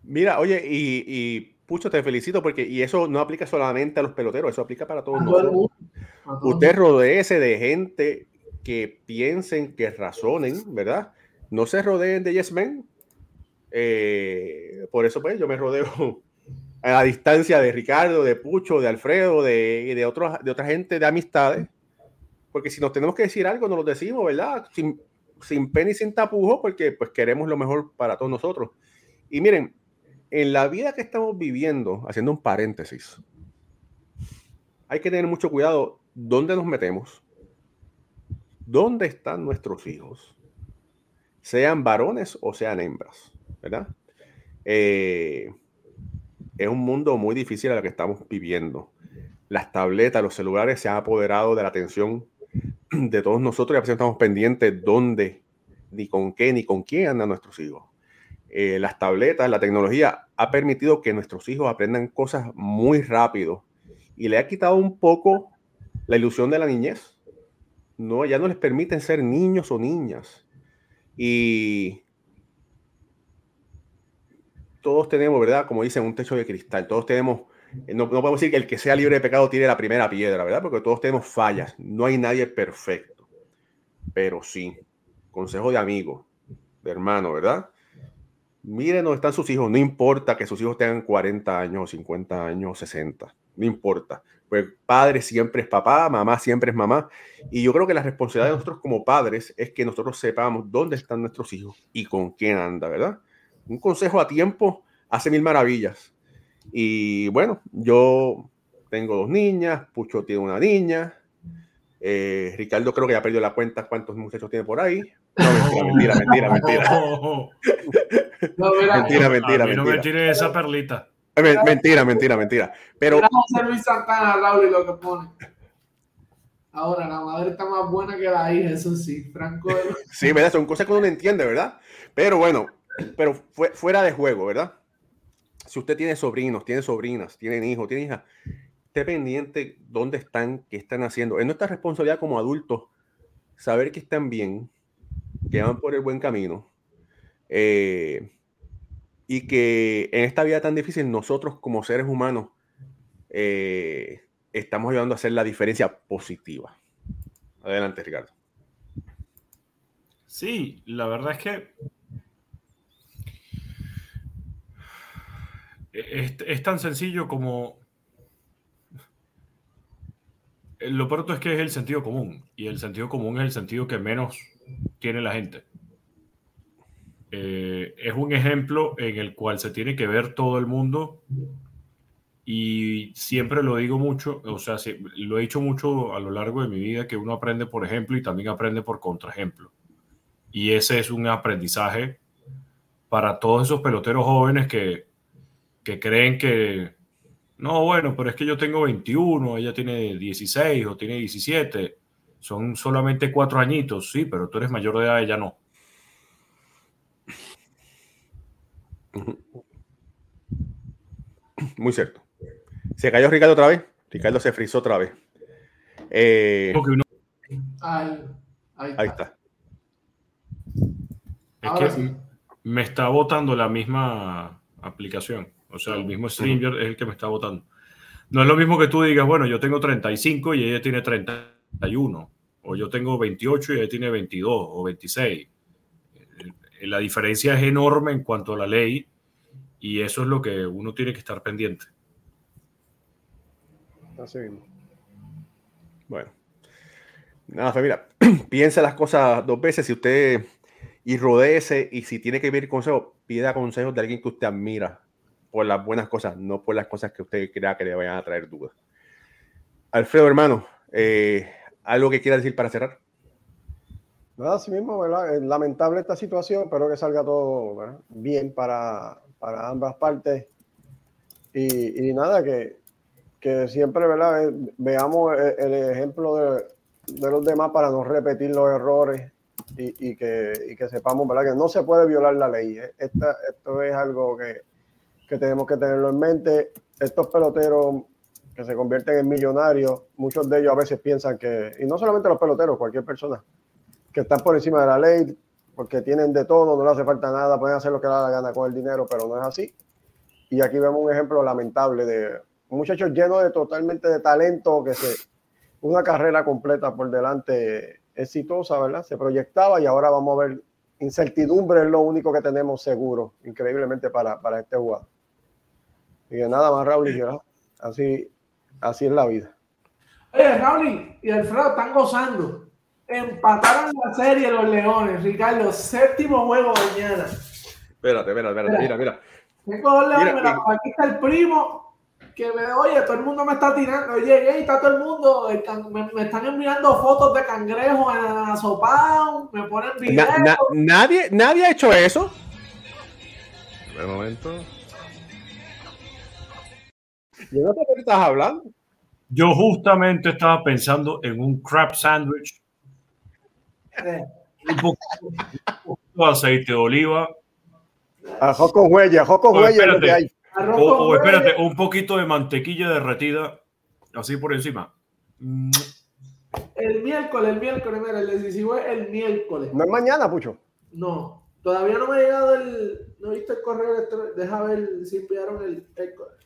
Mira, oye, y Pucho, te felicito porque, y eso no aplica solamente a los peloteros, eso aplica para todos nosotros. Usted rodeese de gente que piensen, que razonen, ¿verdad? No se rodeen de yes men. Eh, por eso, pues, yo me rodeo a la distancia de Ricardo, de Pucho, de Alfredo, de, de, otros, de otra gente de amistades. Porque si nos tenemos que decir algo, nos lo decimos, ¿verdad? Sin, sin pena y sin tapujo, porque pues queremos lo mejor para todos nosotros. Y miren, en la vida que estamos viviendo, haciendo un paréntesis, hay que tener mucho cuidado dónde nos metemos, dónde están nuestros hijos, sean varones o sean hembras, ¿verdad? Eh, es un mundo muy difícil el que estamos viviendo. Las tabletas, los celulares se han apoderado de la atención de todos nosotros y a veces estamos pendientes dónde, ni con qué, ni con quién andan nuestros hijos. Eh, las tabletas, la tecnología ha permitido que nuestros hijos aprendan cosas muy rápido y le ha quitado un poco la ilusión de la niñez. No, ya no les permiten ser niños o niñas. Y todos tenemos, ¿verdad? Como dicen, un techo de cristal. Todos tenemos, no, no, podemos decir que el que sea libre de pecado tiene la primera piedra, ¿verdad? Porque todos tenemos fallas. No hay nadie perfecto. Pero sí, consejo de amigo, de hermano, ¿verdad? Miren dónde están sus hijos, no importa que sus hijos tengan 40 años, 50 años, 60, no importa. Pues padre siempre es papá, mamá siempre es mamá. Y yo creo que la responsabilidad de nosotros como padres es que nosotros sepamos dónde están nuestros hijos y con quién anda, ¿verdad? Un consejo a tiempo hace mil maravillas. Y bueno, yo tengo dos niñas, Pucho tiene una niña, eh, Ricardo creo que ya perdió la cuenta cuántos muchachos tiene por ahí. No, mentira, mentira, mentira, mentira. mentira, mentira, No me tiene esa perlita. Mentira, mentira, mentira. Pero. José Luis Santana, Raúl, y lo que pone. Ahora, la madre está más buena que la hija, eso sí, Franco. sí, ¿verdad? Son cosas que uno no entiende, ¿verdad? Pero bueno, pero fuera de juego, ¿verdad? Si usted tiene sobrinos, tiene sobrinas, tiene hijos, tiene hijas, esté pendiente dónde están, qué están haciendo. Es nuestra responsabilidad como adultos saber que están bien, que van por el buen camino. Eh, y que en esta vida tan difícil nosotros como seres humanos eh, estamos ayudando a hacer la diferencia positiva. Adelante, Ricardo. Sí, la verdad es que es, tan sencillo como... Lo pronto es que es el sentido común y el sentido común es el sentido que menos tiene la gente. Eh, es un ejemplo en el cual se tiene que ver todo el mundo y siempre lo digo mucho, o sea, lo he dicho mucho a lo largo de mi vida que uno aprende por ejemplo y también aprende por contraejemplo. Y ese es un aprendizaje para todos esos peloteros jóvenes que, que creen que, no, bueno, pero es que yo tengo 21, ella tiene 16 o tiene 17, son solamente cuatro añitos, sí, pero tú eres mayor de edad, ella no. Muy cierto. Se cayó Ricardo otra vez. Ricardo se frizó otra vez. Eh, ahí, está. Es que me está votando la misma aplicación. O sea, el mismo Stringer es el que me está votando. No es lo mismo que tú digas, bueno, yo tengo 35 y ella tiene 31. O yo tengo 28 y ella tiene 22 o 26 la diferencia es enorme en cuanto a la ley y eso es lo que uno tiene que estar pendiente. Así mismo. Bueno. Nada, pues mira, piensa las cosas dos veces si usted y rodeese y si tiene que pedir consejo, pida consejos de alguien que usted admira por las buenas cosas, no por las cosas que usted crea que le vayan a traer dudas. Alfredo, hermano, eh, ¿algo que quiera decir para cerrar? Nada, así mismo, ¿verdad? Lamentable esta situación, espero que salga todo bien para, para, ambas partes. Y, y nada, que, que, siempre, ¿verdad? Eh, veamos el, ejemplo de, de, los demás para no repetir los errores y, y, que, y, que, sepamos, ¿verdad? Que no se puede violar la ley. ¿eh? Esta, esto es algo que, que tenemos que tenerlo en mente. Estos peloteros que se convierten en millonarios, muchos de ellos a veces piensan que, y no solamente los peloteros, cualquier persona, que están por encima de la ley, porque tienen de todo, no les hace falta nada, pueden hacer lo que les da la gana con el dinero, pero no es así. Y aquí vemos un ejemplo lamentable de un muchacho lleno de totalmente de talento, que se, una carrera completa por delante exitosa, ¿verdad? Se proyectaba y ahora vamos a ver incertidumbre es lo único que tenemos seguro, increíblemente para, para este jugador. Y que nada más, Raúl, y así, así es la vida. Oye, Raúl y Alfredo están gozando. Empataron la serie los Leones, Ricardo. Séptimo juego mañana. Espérate, espérate, espérate. Mira, mira. Tengo dos leones, mira, aquí está el primo que me, oye, todo el mundo me está tirando, oye, está todo el mundo, me, están enviando fotos de cangrejos en asopado, me ponen videos. nadie, nadie ha hecho eso. De momento. Yo no sé de qué estás hablando. Yo justamente estaba pensando en un crab sandwich un poquito de aceite de oliva. Ajo con huella, ajo con huella. Espérate, o, espérate, un poquito de mantequilla derretida, así por encima. El miércoles, el miércoles, mira, el decisivo es el miércoles. No es mañana, Pucho. No, todavía no me ha llegado el. No he visto el correo electrónico. Deja ver si enviaron el,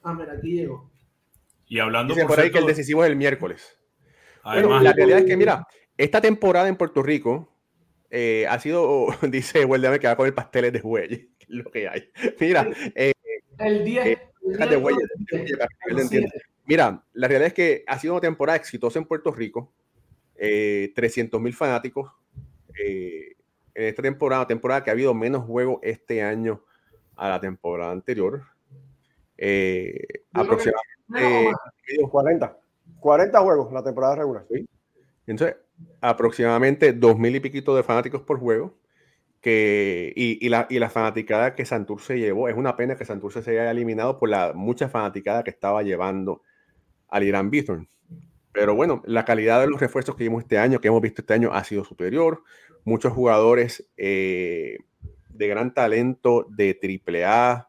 Ah, mira, aquí llegó. Y hablando por, ahí que el decisivo es el miércoles. Además, la realidad es que, mira, esta temporada en Puerto Rico eh, ha sido, dice Hueldame que va a comer pasteles de huelle, que es lo que hay. Mira, eh, El 10. eh, el de 10 huelle, del de 10, huelle, para que el él entienda. 7. Mira, la realidad es que ha sido una temporada exitosa en Puerto Rico. Eh, 300 mil fanáticos eh, esta temporada, temporada que ha habido menos juegos este año a la temporada anterior. Eh, que- aproximadamente. Menos o eh, más. 40. 40 juegos la temporada regular. Entonces, aproximadamente dos mil y piquito de fanáticos por juego. Que, y, y la, y la fanaticada que Santurce llevó, es una pena que Santurce se haya eliminado por la mucha fanaticada que estaba llevando al Irán Bithorn. Pero bueno, la calidad de los refuerzos que vimos este año, que hemos visto este año, ha sido superior. Muchos jugadores eh, de gran talento de AAA,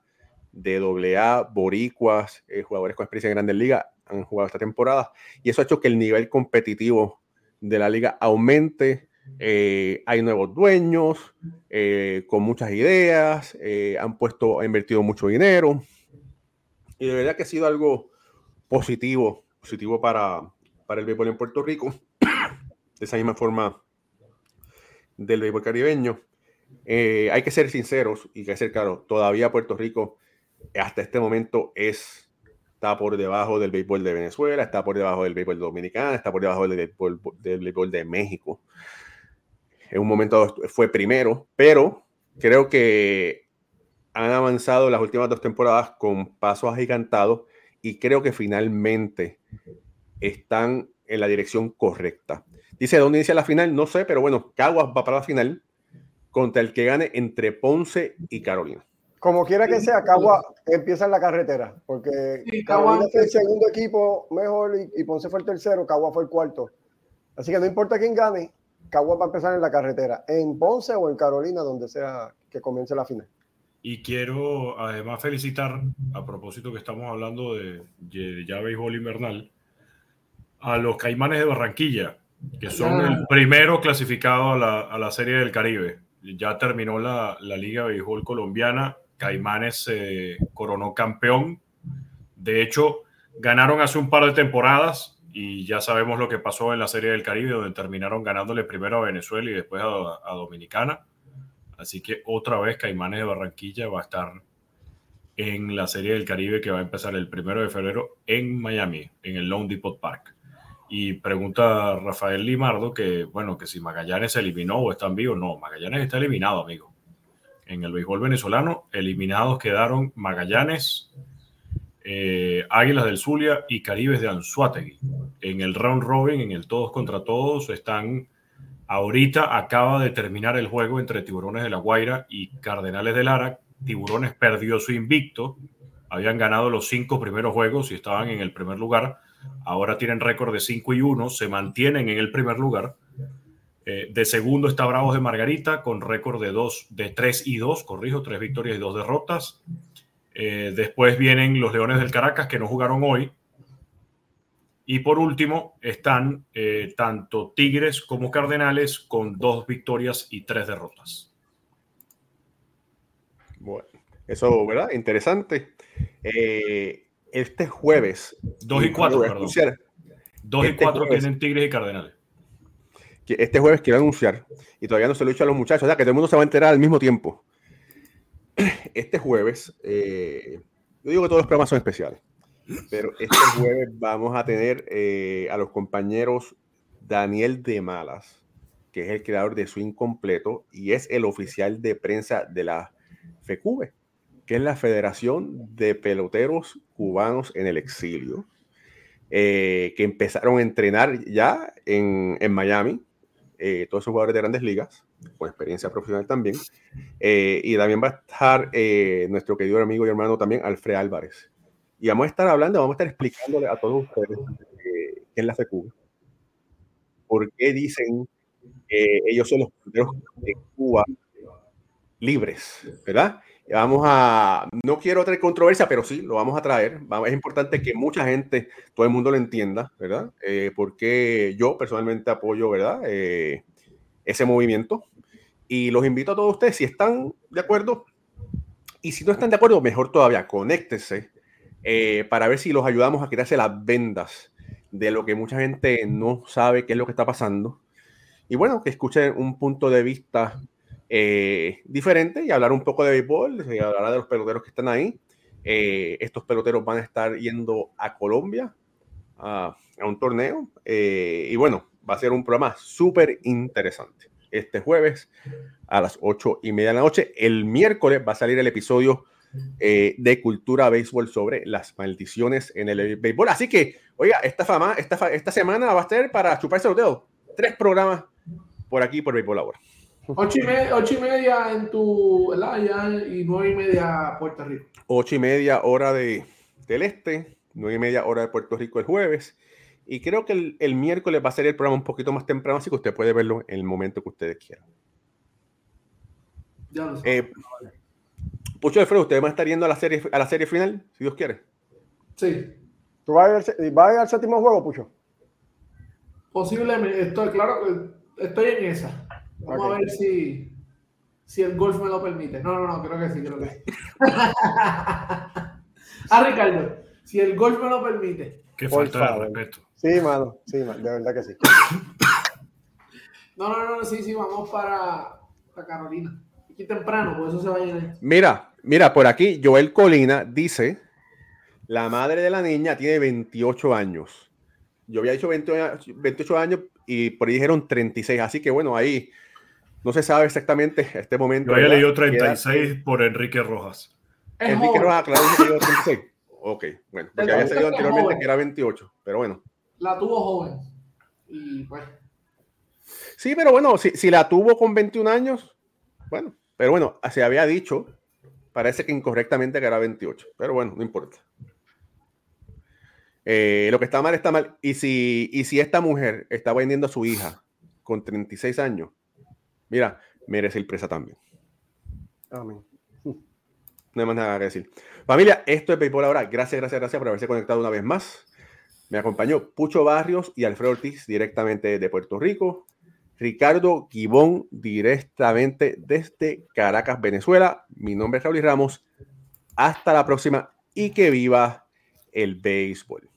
de AA, boricuas, eh, jugadores con experiencia en grandes ligas han jugado esta temporada. Y eso ha hecho que el nivel competitivo de la liga aumente. Eh, hay nuevos dueños con muchas ideas, han puesto, han invertido mucho dinero. Y de verdad que ha sido algo positivo, positivo para, para el béisbol en Puerto Rico. De esa misma forma del béisbol caribeño. Eh, hay que ser sinceros y que ser claro, todavía Puerto Rico hasta este momento es, está por debajo del béisbol de Venezuela, está por debajo del béisbol dominicano, está por debajo del béisbol, del béisbol de México. En un momento fue primero, pero creo que han avanzado las últimas dos temporadas con pasos agigantados y creo que finalmente están en la dirección correcta. Dice, ¿dónde inicia la final? No sé, pero bueno, Caguas va para la final contra el que gane entre Ponce y Carolina. Como quiera que sea, Cagua empieza en la carretera, porque Sí, Carolina Cagua- fue el segundo equipo mejor y, y Ponce fue el tercero, Cagua fue el cuarto. Así que no importa quién gane, Cagua va a empezar en la carretera, en Ponce o en Carolina, donde sea que comience la final. Y quiero además felicitar, a propósito que estamos hablando de, de ya béisbol invernal, a los Caimanes de Barranquilla, que son Ya. el primero clasificado a la, a la Serie del Caribe. Ya terminó la, la Liga de Béisbol Colombiana, Caimanes se coronó campeón. De hecho, ganaron hace un par de temporadas y ya sabemos lo que pasó en la Serie del Caribe, donde terminaron ganándole primero a Venezuela y después a, a Dominicana. Así que otra vez Caimanes de Barranquilla va a estar en la Serie del Caribe que va a empezar el primero de febrero en Miami, en el Lone Depot Park. Y pregunta Rafael Limardo que, bueno, que si Magallanes se eliminó o están vivos. No, Magallanes está eliminado, amigo. En el béisbol venezolano, eliminados quedaron Magallanes, eh, Águilas del Zulia y Caribes de Anzuategui. En el round robin, en el todos contra todos, están ahorita acaba de terminar el juego entre Tiburones de la Guaira y Cardenales de Lara. Tiburones perdió su invicto, habían ganado los cinco primeros juegos y estaban en el primer lugar. Ahora tienen récord de 5 y 1, se mantienen en el primer lugar. Eh, de segundo está Bravos de Margarita con récord de, dos, de 3 y 2, corrijo, 3 victorias y 2 derrotas. Eh, después vienen los Leones del Caracas que no jugaron hoy. Y por último están eh, tanto Tigres como Cardenales con dos victorias y tres derrotas. Bueno, eso, ¿verdad? Interesante. Este jueves. Dos y cuatro, voy a perdón. anunciar, Dos y Este cuatro jueves. tienen Tigres y Cardenales. que este jueves quiero anunciar, y todavía no se lo he dicho a los muchachos, o sea, que todo el mundo se va a enterar al mismo tiempo. Este jueves, eh, yo digo que todos los programas son especiales, pero este jueves vamos a tener eh, a los compañeros Daniel de Malas, que es el creador de Swing Completo y es el oficial de prensa de la FECUBE, que es la Federación de Peloteros Cubanos en el Exilio, eh, que empezaron a entrenar ya en, en Miami, eh, todos esos jugadores de grandes ligas, con experiencia profesional también. Eh, y también va a estar eh, nuestro querido amigo y hermano también, Alfred Álvarez. Y vamos a estar hablando, vamos a estar explicándole a todos ustedes eh, qué es la FECUBE, por qué dicen que ellos son los primeros de Cuba libres, ¿verdad? Vamos a, no quiero traer controversia, pero sí, lo vamos a traer. Es importante que mucha gente, todo el mundo lo entienda, ¿verdad? Eh, porque yo personalmente apoyo, ¿verdad? Eh, ese movimiento. Y los invito a todos ustedes, si están de acuerdo, y si no están de acuerdo, mejor todavía, conéctese eh, para ver si los ayudamos a quitarse las vendas de lo que mucha gente no sabe qué es lo que está pasando. y bueno, que escuchen un punto de vista eh, diferente y hablar un poco de béisbol, y hablar de los peloteros que están ahí. Eh, estos peloteros van a estar yendo a Colombia a, a un torneo eh, y bueno, va a ser un programa súper interesante. Este jueves a las ocho y media de la noche. El miércoles va a salir el episodio eh, de Cultura Béisbol sobre las maldiciones en el béisbol. Así que, oiga, esta, fama, esta, esta semana va a ser para chuparse los dedos. Tres programas por aquí, por Béisbol ahora. Ocho y, media, ocho y media en tu, ¿verdad? Allá, y nueve y media Puerto Rico. Ocho y media hora de, del este, nueve y media hora de Puerto Rico el jueves. Y creo que el, el miércoles va a ser el programa un poquito más temprano, así que usted puede verlo en el momento que ustedes quieran. Ya lo sé. Eh, Pucho Alfredo, ¿usted va a estar yendo a la serie, a la serie final, si Dios quiere? Sí, ¿Tú vas a, ir vas a ir al séptimo juego, Pucho? posiblemente. Estoy, claro que estoy en esa. Vamos a ver si, si el golf me lo permite. No, no, no, creo que sí, creo que sí. ah, Ricardo, si el golf me lo permite. Qué Por falta de favor. respeto. Sí, mano, sí, mano, de verdad que sí. No, no, no, sí, sí, vamos para, para Carolina. Aquí temprano, por eso se va a llenar. Mira, mira, por aquí Joel Colina dice, la madre de la niña tiene 28 años. Yo había dicho 20 años- 28 años y por ahí dijeron 36, así que bueno, ahí no se sabe exactamente a este momento. Yo había leído ¿Qué edad- 36 por Enrique Rojas. Es Enrique joven. Rojas, claro, a 36. Ok, bueno, porque había salido anteriormente joven. que era 28, pero bueno. La tuvo joven. Y pues, Sí, pero bueno, si, si la tuvo con 21 años, bueno, pero bueno, se había dicho, parece que incorrectamente que era 28, pero bueno, no importa. Eh, lo que está mal está mal. Y si, y si esta mujer está vendiendo a su hija con 36 años, mira, merece ir presa también. Amén. No hay más nada que decir. Familia, esto es Béisbol ahora. Gracias, gracias, gracias por haberse conectado una vez más. Me acompañó Pucho Barrios y Alfredo Ortiz directamente de Puerto Rico. Ricardo Gibón directamente desde Caracas, Venezuela. Mi nombre es Raúl Ramos. Hasta la próxima y que viva el béisbol.